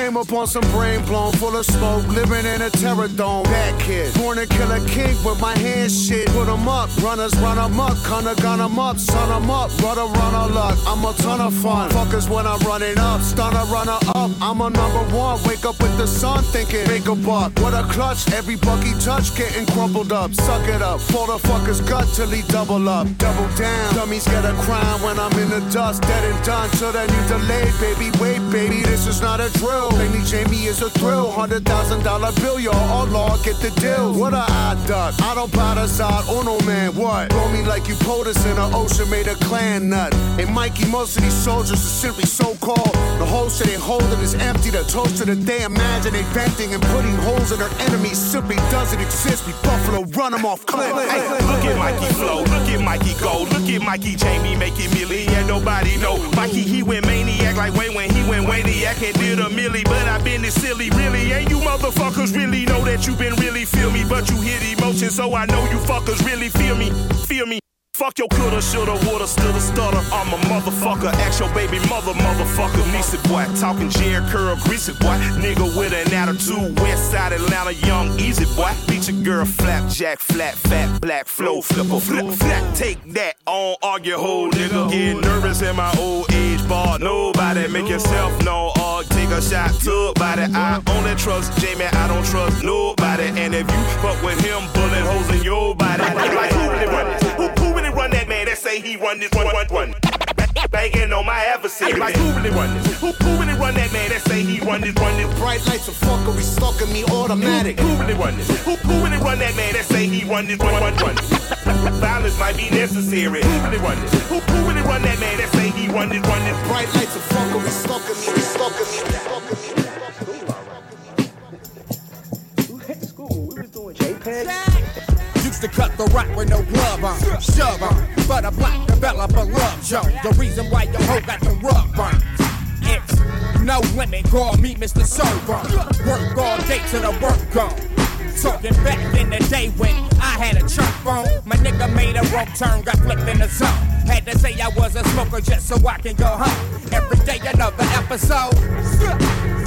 came up on some brain blown, full of smoke, living in a terror dome. That kid, born a king with my hands shit. Put 'em up, runners run 'em up, kinda gun 'em up, son 'em up, brother run a luck. I'm a ton of fun. Fuckers when I'm running up, stunner runner up. I'm a number one. Wake up with the sun, thinking make a buck. What a clutch, every bucky touch getting crumpled up. Suck it up, fold the fucker's gut till he double up, double down. Dummies get a crown when I'm in the dust, dead and done. So then you delayed, baby. Wait, baby, this is not a drill. Lady Jamie is a thrill. Hundred thousand dollar bill, y'all. All law, get the deal. What a odd duck. I don't buy the side. Oh no, man, what? Blow me like you POTUS in an ocean made a clan nut. And Mikey, most of these soldiers are simply so called. The holes that they holding is empty. The toast of the day, imagine they venting and putting holes in their enemies simply doesn't exist. We Buffalo run them off cliff. Hey, look at Mikey flow, look at Mikey go, look at Mikey Jamie making milli and nobody know. Mikey he went maniac like Wayne when he went Wayniac and did a milli, but I been this silly really. And you motherfuckers really know that you been really feel me, but you hit emotion, so I know you fuckers really feel me, feel me. Fuck your coulda, shoulda, woulda, still a stutter. I'm a motherfucker. Ask your baby mother, motherfucker. Niecy boy, talking Jheri curl, greasy boy. Nigga with an attitude. West side Atlanta, young, easy boy. Beat your girl, flapjack, flat, fat, black, flow, flipper, flip, flap. Take that on, argue, whole nigga. Get nervous in my old age bar. Nobody make yourself known, or take a shot to body. I only trust Jamie, I don't trust nobody. And if you fuck with him, bullet holes in your body. Like who run this? Who, who run that man that say he run this one, one, one? Banging on my adversary. Like who really run this? Who, who really run that man that say he run this, run this? Bright lights of fuckery stalking me automatic. Who, who really run this? Who, who really run that man that say he run this, run, run, run? Violence might be necessary. Who really run this? Who, who really run that man that say he run this, run this? Bright lights of fuckery stalking me, stalking me, stalking me. To cut the rock with no glove on, shove on. But a black developer love Joe. The reason why your hoe got the rug burn. It's no limit, call me Mr. Server. Work all day to the work gone. Talking back in the day when I had a church phone. My nigga made a wrong turn, got flipped in the zone. Had to say I was a smoker just so I can go home. Every day another episode.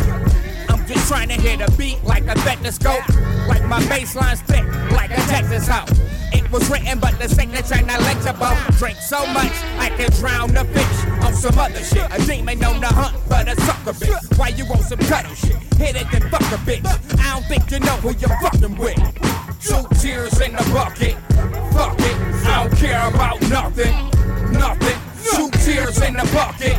Just trying to hit a beat like a stethoscope. Like my bassline's thick, like a Texas hoe. It was written, but the signature not legible. Drink so much, I can drown the fish on some other shit. A demon on the hunt, but a sucker bitch. Why you want some cuddle shit? Hit it, then fuck a bitch. I don't think you know who you're fucking with. Two tears in the bucket. Fuck it, I don't care about nothing. Nothing. Two tears in the bucket.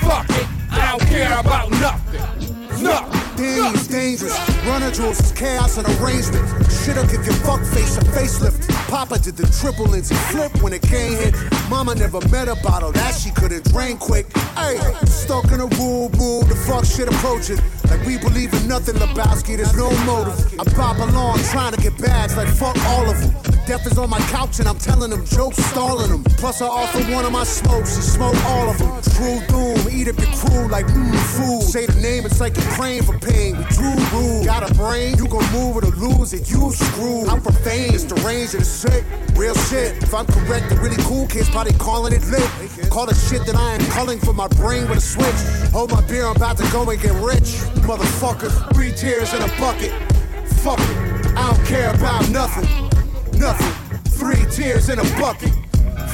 Fuck it, I don't care about nothing. Nothing. Danny's dangerous. Runner jewels is chaos and arrangement. Shit'll give your fuck face a facelift. Papa did the triple Lindsay flip when it came hit. Mama never met a bottle that she couldn't drain quick. Hey, stuck in a rule, rule, the fuck shit approaching. Like we believe in nothing, Lebowski, there's no motive. I pop along trying to get bags, like fuck all of them. Death is on my couch and I'm telling them jokes, stalling them. Plus I offer one of my smokes, she smoke all of them. True doom, eat up your crew like mmm food. Say the name, it's like you're praying for pain. We drew rule. Got a brain, you gon' move it or lose it, you screwed. I'm for fame, it's the range and the sick. Real shit. If I'm correct, the really cool kids probably calling it lit. Call the shit that I am culling for my brain with a switch. Hold my beer, I'm about to go and get rich. Motherfucker, three tears in a bucket. Fuck it, I don't care about nothing. Nothing. Three tears in a bucket.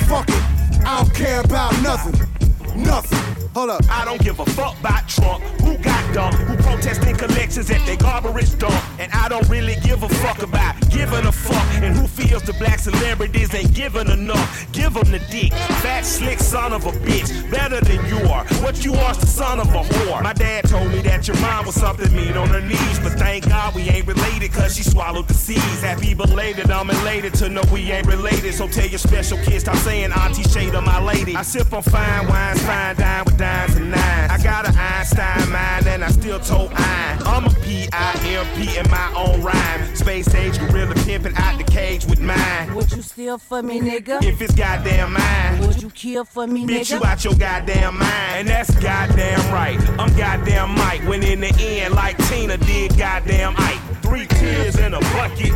Fuck it, I don't care about nothing. Nothing. Hold up. I don't give a fuck about Trump. Who got dumb? Who protesting collections at their garbage dump? And I don't really give a fuck about giving a fuck. And who feels the black celebrities ain't giving enough? Give them the dick. Fat, slick son of a bitch. Better than you are. What you are's the son of a whore. My dad told me that your mom was something mean on her knees. But thank God we ain't related cause she swallowed the seeds. Happy belated, I'm elated to know we ain't related. So tell your special kids, stop saying Auntie Shade of my lady. I sip on fine wines, fine dine with dimes and nines. I got an Einstein mind and I still told I. I'm a P-I-M-P in my own rhyme. Space age gorilla pimping out the cage with mine. Would you steal for me, nigga? If it's goddamn mine. Would you kill for me, Bitch, nigga? you out your goddamn mind. And that's goddamn right. I'm goddamn Mike. When in the end, like Tina did goddamn Ike. Three tears in a bucket.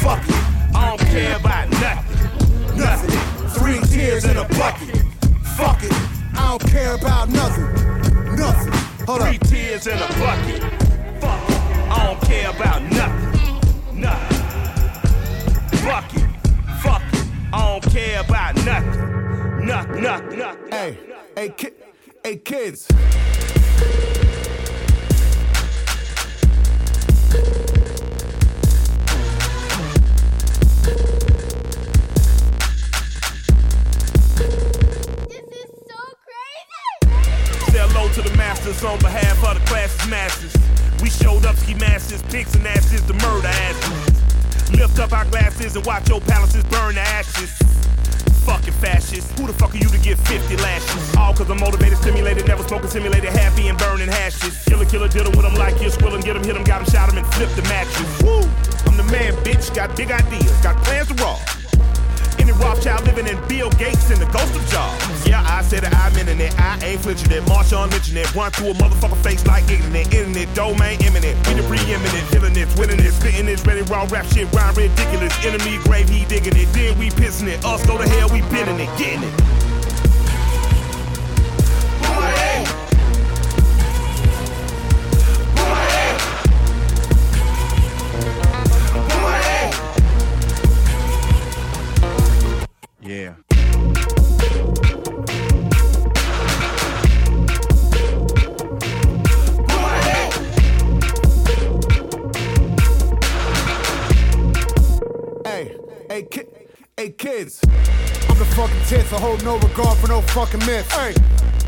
Fuck it. I don't care about nothing. Nothing. Three tears in a bucket. Fuck it. I don't care about nothing. Nothing. Hold Three up. tears in a bucket. Fuck. I don't care about nothing. Nothing. Bucket. Fuck it. I don't care about nothing. Nothing. Nothing. Nothing. Hey, hey, ki- hey, kids. To masters on behalf of the class's masters. We showed up ski masters, pigs and asses, the murder asses. Lift up our glasses and watch your palaces burn to ashes. Fucking fascists. Who the fuck are you to get 50 lashes? All cause I'm motivated, stimulated, never smoking, simulated, happy and burning hashes. Killer, killer, did 'em with 'em like you're squilling, get 'em, hit 'em, got 'em, shot 'em, and flip the matches. Woo! I'm the man, bitch, got big ideas, got plans to rob. Any Rothschild living in Bill Gates and the ghost of Jobs. Yeah, I said it, I'm in it. I ain't flinching it. On mention it. Run through a motherfucker face like internet. Internet, domain imminent. We the preeminent. Killing this, winning this, spitting this, ready raw rap shit, rhyme ridiculous. Enemy grave, he digging it. Then we pissing it. Us go to hell, we bending it, getting it. Tits. I hold no regard for no fucking myth. Hey,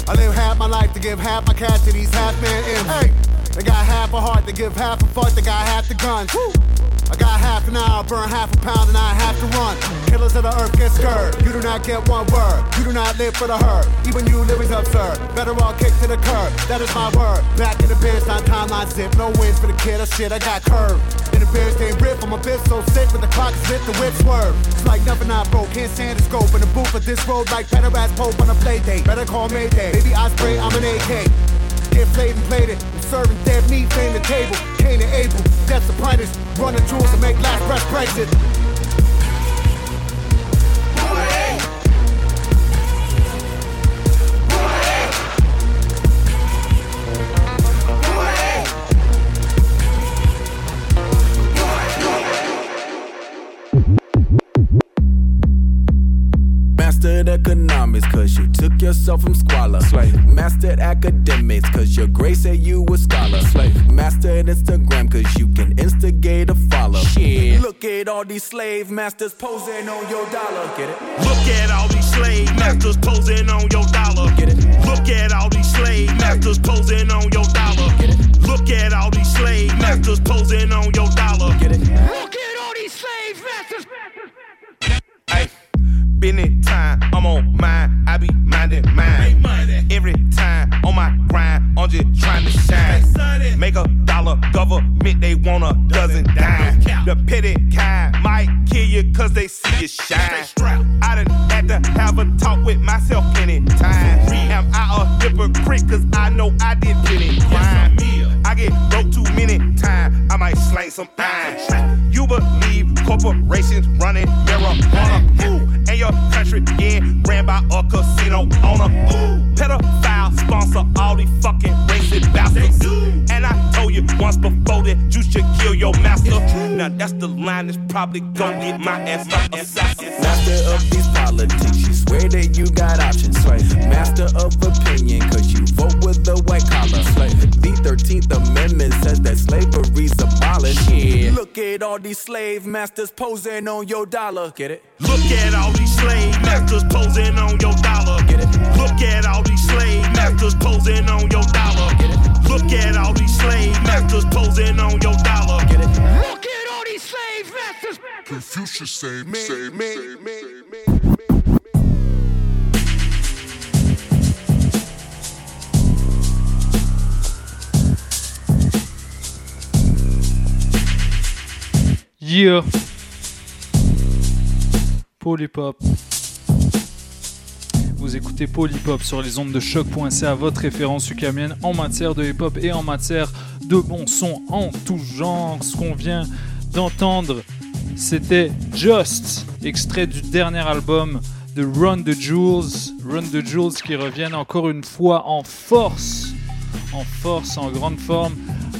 I live half my life to give half my cash to these half man imps. Hey, they got half a heart to give half a fuck. They got half the guns. Woo. I got half an hour, burn half a pound, and I have to run. Killers of the earth get scared. You do not get one word. You do not live for the herd. Even you live is absurd. Better all kick to the curb. That is my word. Back in the bench, time timeline zip. No wins for the kid. Oh shit, I got curved. In the bench, they rip. I'm a bitch so sick with the clock is the whip swerve. It's like nothing I broke. Can't stand the scope in the booth of this road like better ass Pope on a play date. Better call Mayday. Baby, I spray, I'm an AK. Get played and played it. Serving dead meat, fame the table. Cain and Abel, that's the brightest. Running jewels to make last breath Brexit. Took yourself from squalor. Slave. Mastered academics, cause your grade said you a scholar. Slave. Mastered Instagram, cause you can instigate a follow. Shit. Look at all these slave masters posing on your dollar. Get it? Look at all these slave masters posing on your dollar. Get it? Look at all these slave masters posing on your dollar. Get it? Look at all these slave masters posing on your dollar. Get it? It time, I'm on mine, I be minding mine. Every time on my grind, I'm just trying to shine. Make a dollar, government, they want a dozen dime. The petty kind might kill you cause they see you shine. I done had to have a talk with myself plenty times. Am I a hypocrite cause I know I did plenty crime. I get broke too many times, I might slang some fine. You believe corporations running marijuana, ooh, your country getting ran by a casino owner, ooh. Pedophile sponsor all these fucking racist bastards. And I told you once before that you should kill your master. Now that's the line that's probably gonna get my ass up. Master of these politics, where that you got options. Right. Master of opinion, cause you vote with the white collar. slave. The 13th Amendment says that slavery's abolished. Yeah. Look at all these slave masters posing on your dollar. Get it? Look at all these slave masters posing on your dollar. Get it? Look at all these slave masters posing on your dollar. Get it? Look at all these slave masters posing on your dollar. Get it? Look at all these slave masters. Confucius save, me. Yeah. Polypop. Vous écoutez Polypop sur les ondes de choc.ca, votre référence ukamienne en matière de hip-hop et en matière de bon son en tout genre. Ce qu'on vient d'entendre, c'était Just, extrait du dernier album de Run the Jewels. Run the Jewels qui reviennent encore une fois en force, en force, en grande forme,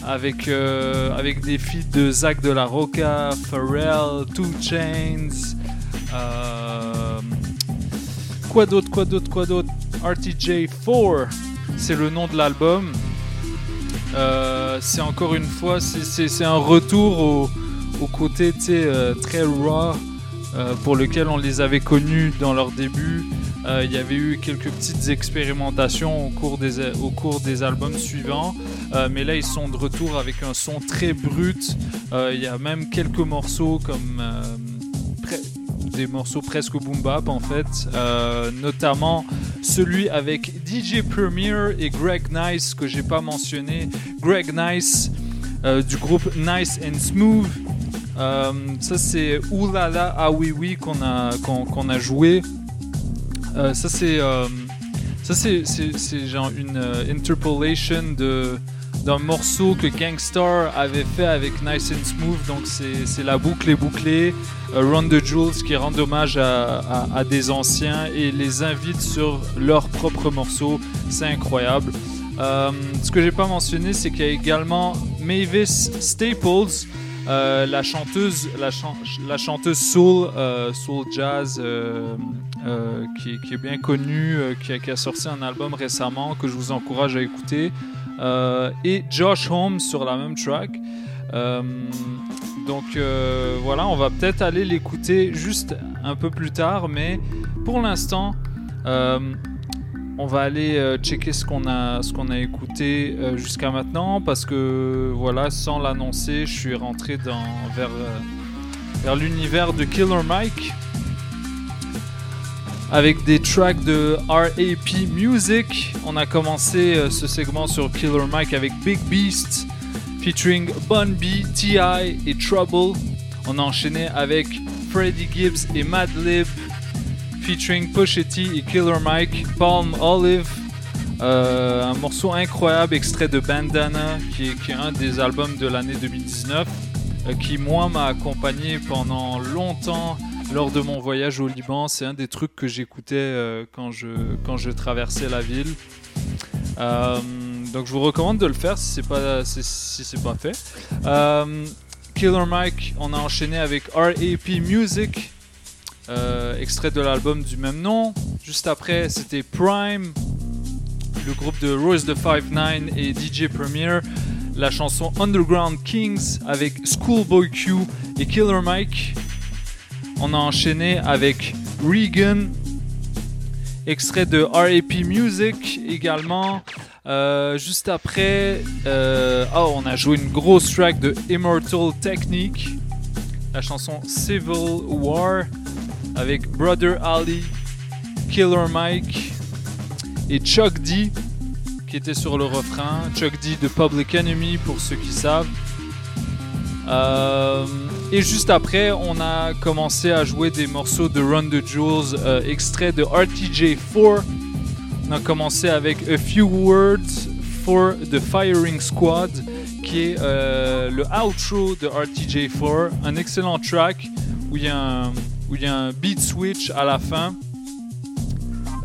avec, euh, avec des feats de Zach de la Roca, Pharrell, Two Chains. euh, quoi d'autre, quoi d'autre, quoi d'autre? RTJ4, c'est le nom de l'album. Euh, c'est encore une fois, c'est- un retour au, au côté très raw euh, pour lequel on les avait connus dans leur début. Euh, Il y avait eu quelques petites expérimentations au cours des, au cours des albums suivants, Euh, mais là ils sont de retour avec un son très brut. Il y a même quelques morceaux comme des morceaux presque boom bap en fait, notamment celui avec DJ Premier et Greg Nice que j'ai pas mentionné. Greg Nice du groupe Nice and Smooth. Euh, ça c'est Oulala Ah Oui Oui qu'on a, qu'on, a joué. Euh, ça c'est euh, ça c'est, c'est, genre une interpolation de d'un morceau que Gangstar avait fait avec Nice and Smooth. Donc c'est, c'est la boucle est bouclée. Run the Jewels qui rend hommage à, à- à des anciens et les invite sur leur propre morceau c'est incroyable. Ce que j'ai pas mentionné c'est qu'il y a également Mavis Staples euh, la chanteuse, la, chan- la chanteuse soul, euh, soul jazz, euh, qui, est- bien connue, qui, a, qui a sorti un album récemment que je vous encourage à écouter, et Josh Holmes sur la même track. Donc voilà, on va peut-être aller l'écouter juste un peu plus tard, mais pour l'instant, on va aller euh, checker ce qu'on a, écouté euh, jusqu'à maintenant parce que voilà, sans l'annoncer, je suis rentré dans, vers, euh, vers l'univers de Killer Mike avec des tracks de RAP Music. On a commencé ce segment sur Killer Mike avec Big Beast featuring Bun B, T.I. et Trouble. On a enchaîné avec Freddie Gibbs et Madlib featuring T et Killer Mike, Palm Olive. Euh, un morceau incroyable extrait de Bandana qui est, un des albums de l'année 2019 euh, qui moi m'a accompagné pendant longtemps lors de mon voyage au Liban. C'est un des trucs que j'écoutais euh, quand, je, quand je traversais la ville. Donc je vous recommande de le faire si c'est pas si, pas fait. Killer Mike, on a enchaîné avec RAP Music, euh, extrait de l'album du même nom. Juste après, c'était Prime, le groupe de Rose the 5-9 et DJ Premier, la chanson Underground Kings avec Schoolboy Q et Killer Mike. On a enchaîné avec Regan, extrait de RAP Music également. Euh, juste après, euh, oh, on a joué une grosse track de Immortal Technique, la chanson Civil War avec Brother Ali, Killer Mike et Chuck D qui était sur le refrain. Chuck D de Public Enemy pour ceux qui savent. Euh, et juste après, on a commencé à jouer des morceaux de Run the Jewels, euh, extraits de RTJ4. On a commencé avec A Few Words for the Firing Squad, qui est euh, le outro de RTJ4, un excellent track où il y a un, où il y a un beat switch à la fin.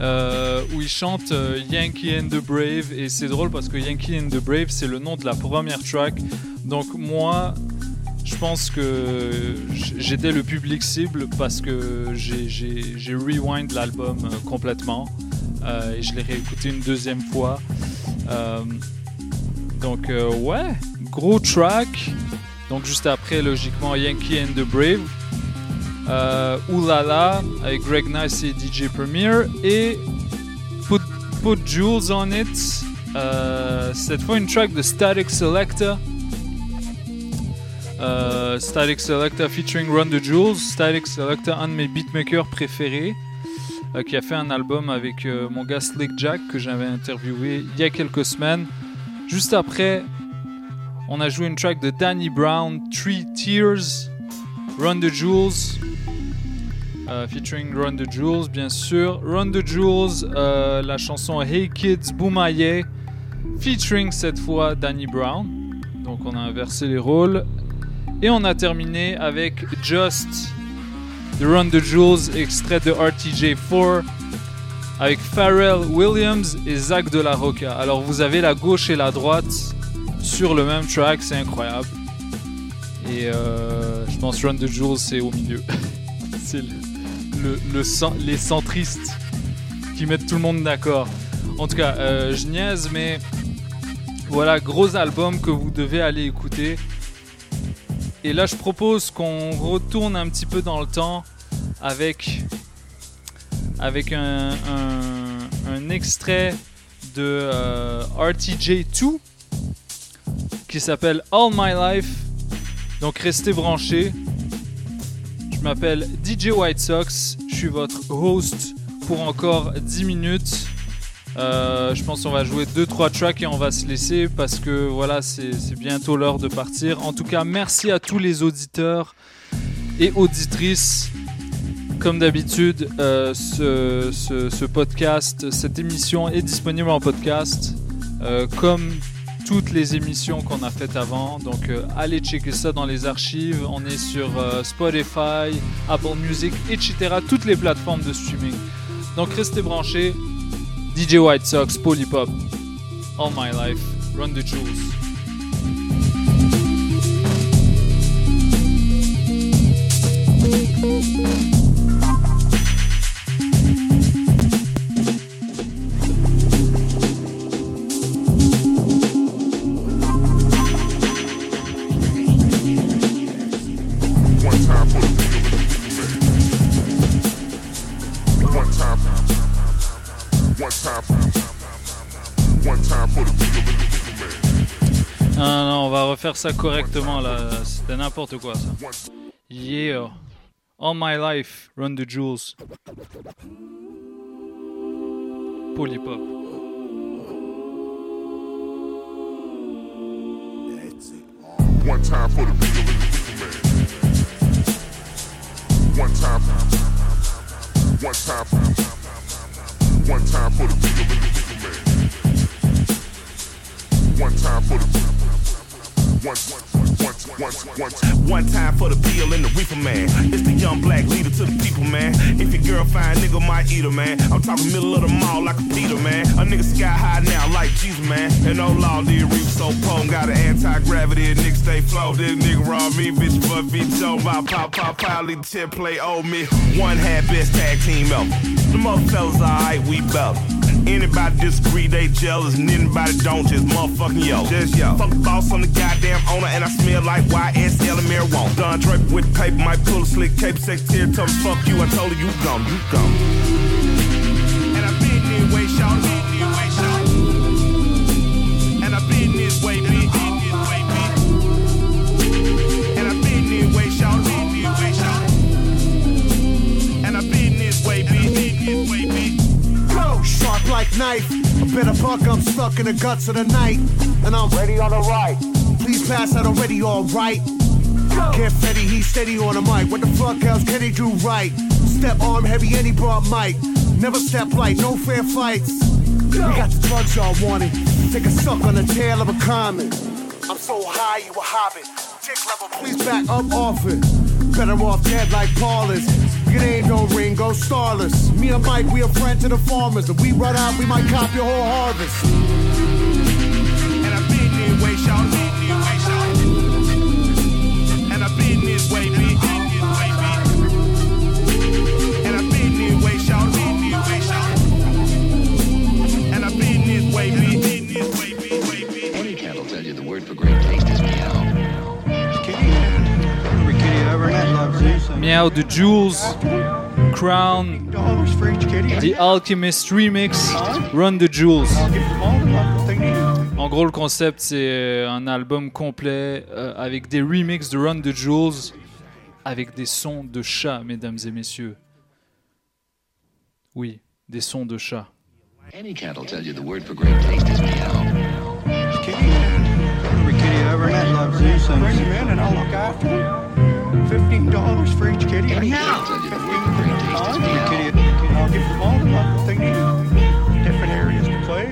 euh, où il chante euh, Yankee and the Brave et c'est drôle parce que Yankee and the Brave c'est le nom de la première track donc moi je pense que j'étais le public cible parce que j'ai- rewind l'album euh, complètement et je l'ai réécouté une deuxième fois. Donc ouais, gros track. Donc juste après, logiquement, Yankee and the Brave. Euh, Oulala avec Greg Nice et DJ Premier. Et Put, Put Jules on It. Euh, cette fois, une track de Static Selecta. Euh, Static Selecta featuring Run the Jules. Static Selecta, un de mes beatmakers préférés, euh, qui a fait un album avec euh, mon gars Slick Jack que j'avais interviewé il y a quelques semaines. Juste après, on a joué une track de Danny Brown, Three Tears, Run the Jules, euh, featuring Run the Jules, bien sûr. Run the Jules, euh, la chanson Hey Kids Boomaye, featuring cette fois Danny Brown. Donc on a inversé les rôles. Et on a terminé avec Just The Run the Jules, extrait de RTJ4 avec Pharrell Williams et Zach de la Roca. Alors vous avez la gauche et la droite sur le même track, c'est incroyable. Et euh, je pense Run the Jules c'est au milieu. les centristes qui mettent tout le monde d'accord. En tout cas, euh, je niaise, mais voilà, gros album que vous devez aller écouter. Et là, je propose qu'on retourne un petit peu dans le temps avec, avec un extrait de euh, RTJ2 qui s'appelle All My Life. Donc restez branchés. Je m'appelle DJ White Sox. Je suis votre host pour encore 10 minutes. Euh, je pense qu'on va jouer 2-3 tracks et on va se laisser parce que voilà, c'est bientôt l'heure de partir. En tout cas, merci à tous les auditeurs et auditrices. Comme d'habitude, euh, ce, podcast, cette émission est disponible en podcast, euh, toutes les émissions qu'on a faites avant. Donc euh, allez checker ça dans les archives. On est sur euh, Spotify, Apple Music, etc. Toutes les plateformes de streaming. Donc restez branchés. DJ White Sox, Polypop, All My Life, Run the Jewels. Ça correctement là. C'était n'importe quoi ça. Yeah. All My Life, Run the Jewels. Polypop. One time for the One time. One time. One time for the time for the one, one, one, one, One time for the bill and the reefer man. It's the young black leader to the people, man. If your girl fine, nigga might eat her, man. I'm talking middle of the mall like a Peter, man. A nigga sky high now like Jesus, man. And no law did reef so potent. Got an anti-gravity and nigga stay flow. This nigga raw me, bitch, but bitch, on my pop, pop, the tip play, owe me. One had best tag team ever. The mother fellas alright, we better. Anybody disagree, they jealous, and anybody don't, just motherfucking yo. Just yo. Fuck the boss, I'm the goddamn owner, and I smell like YSL and marijuana. Done draping with paper, might pull a slick cape, secretary, told me fuck you, I told her you gone, you gone. And I've been this way, shout Sharp knife. Bit of buck, I'm stuck in the guts of the night. And I'm ready on the right. Please pass that already, alright. Get Fetty, he's steady on the mic. What the fuck else can he do right? Step arm heavy and he brought mic. Never step light, no fair fights. We got the drugs y'all wanted. Take a suck on the tail of a comet. I'm so high, you a hobbit. Dick level, please back up off it. Better off dead like Paulus. It ain't no Ringo Starless. Me and Mike, we a friend to the farmers. If we run out, we might cop your whole harvest. And I been this way, out the Jules, Crown, The Alchemist Remix, Run the Jules. En gros, le concept, c'est euh, un album complet euh, avec des remixes de Run the Jules avec des sons de chat, mesdames et messieurs. Oui, des sons de chat. Any cat will tell you the word for great taste is meow. Kitty Every kitty I ever met loves you, so bring him in and I'll look after him. Fifteen dollars for each kitty. Any cat will tell the for great taste is meow. Kitty, I'll give them all the love they need. Different areas to play.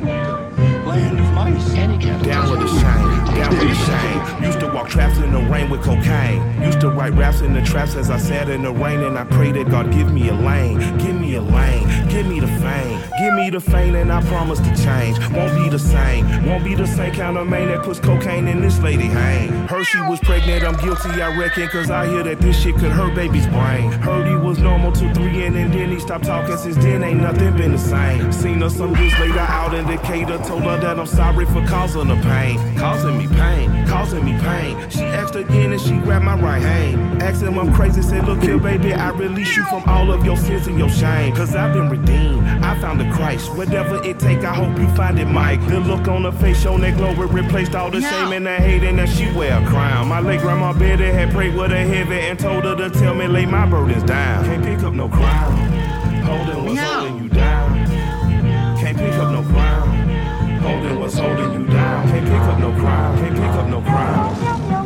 Land of mice. Any cat will Down with the the shame, down with the taste is shame. Used to walk traps in the rain with cocaine. Used to write raps in the traps as I sat in the rain and I prayed that God give me a lane, give me a lane, give me the fame, give me the fame and I promise to change. Won't be the same, won't be the same kind of man that puts cocaine in this lady hang. Heard she was pregnant, I'm guilty, I reckon, cause I hear that this shit could hurt baby's brain. Heard he was normal till three and, and then he stopped talking. Since then ain't nothing been the same. Seen her some years later out in Decatur, told her that I'm sorry for causing her pain, causing me pain, causing me pain. She asked again and she grabbed my right hand. Asked him I'm crazy, said look here baby, I release you from all of your sins and your shame. Cause I've been redeemed, I found the Christ. Whatever it take, I hope you find it, Mike. The look on her face, shown that glory replaced all the shame and the hate and that she wear a crown. My late grandma Betty had prayed with her heavy and told her to tell me lay my burdens down. Can't pick up no crown, holding what's holding you down. Can't pick up no crown, holding what's holding you down. Can't pick up no crime. can't pick up no crown.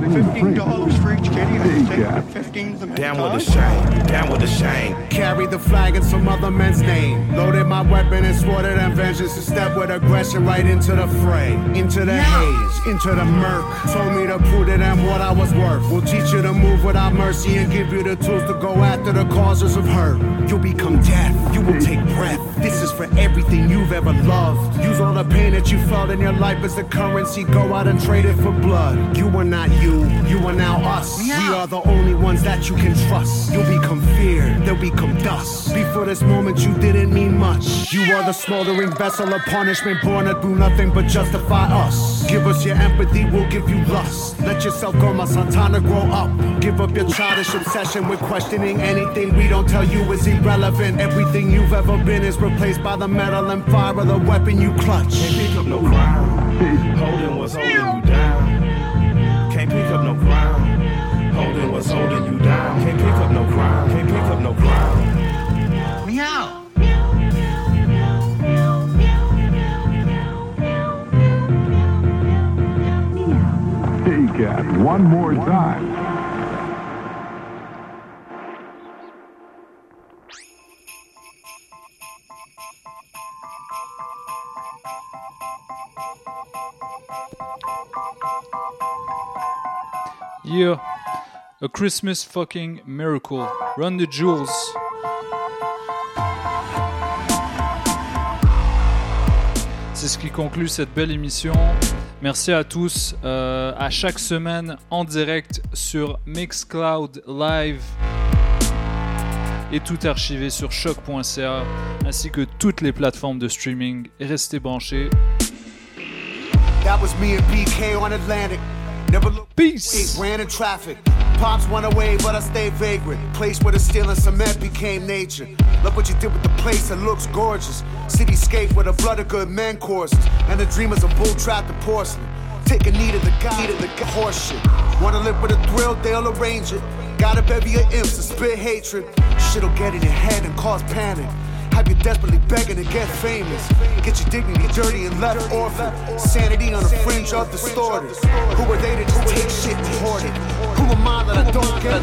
Fifteen dollars for each kitty. I take fifteen of them. at a Down with the shame, down with the shame. Carry the flag in some other man's name. Loaded my weapon and swore to them vengeance to step with aggression right into the fray. Into the haze, into the murk. Told me to prove to them what I was worth. We'll teach you to move without mercy and give you the tools to go after the causes of hurt. You'll become death, you will take breath. This is for everything you've ever loved. Use all the pain that you felt in your life as the currency. Go out and trade it for blood. You are not you, you you are now us. We are the only ones that you can trust. You'll become fear, they'll become dust. Before this moment, you didn't mean much. You are the smoldering vessel of punishment, born to do nothing but justify us. Give us your empathy, we'll give you lust. Let yourself go, my son, to grow up. Give up your childish obsession with questioning anything we don't tell you is irrelevant. Everything you've ever been is replaced by the metal and fire of the weapon you clutch. Can't pick up no crown, holding what's holding you down. Can't pick up no crown, holding what's holding you down. Can't pick up no crown, can't pick up no crown. Meow. Hey, cat, one more time. Yeah, a Christmas fucking miracle. Run the jewels. C'est ce qui conclut cette belle émission. Merci à tous. euh, à chaque semaine en direct sur Mixcloud Live et tout archivé sur choc.ca ainsi que toutes les plateformes de streaming. Restez branchés. BK. Never looked Peace. ran in traffic. Pops went away, but I stayed vagrant. Place where the steel and cement became nature. Look what you did with the place, it looks gorgeous. Cityscape where the blood of good men courses. And the dreamers of bull trapped in porcelain. Take a knee to the guy, to the g- horse shit. Wanna live with a thrill, they'll arrange it. Got a bevy of imps to spit hatred. Shit'll get in your head and cause panic. Have you desperately begging to get famous? Get your dignity dirty and left orphan. Sanity on the fringe of distorted. Who are they to just take shit and hoard it? Who am I that I don't get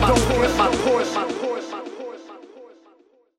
my portion?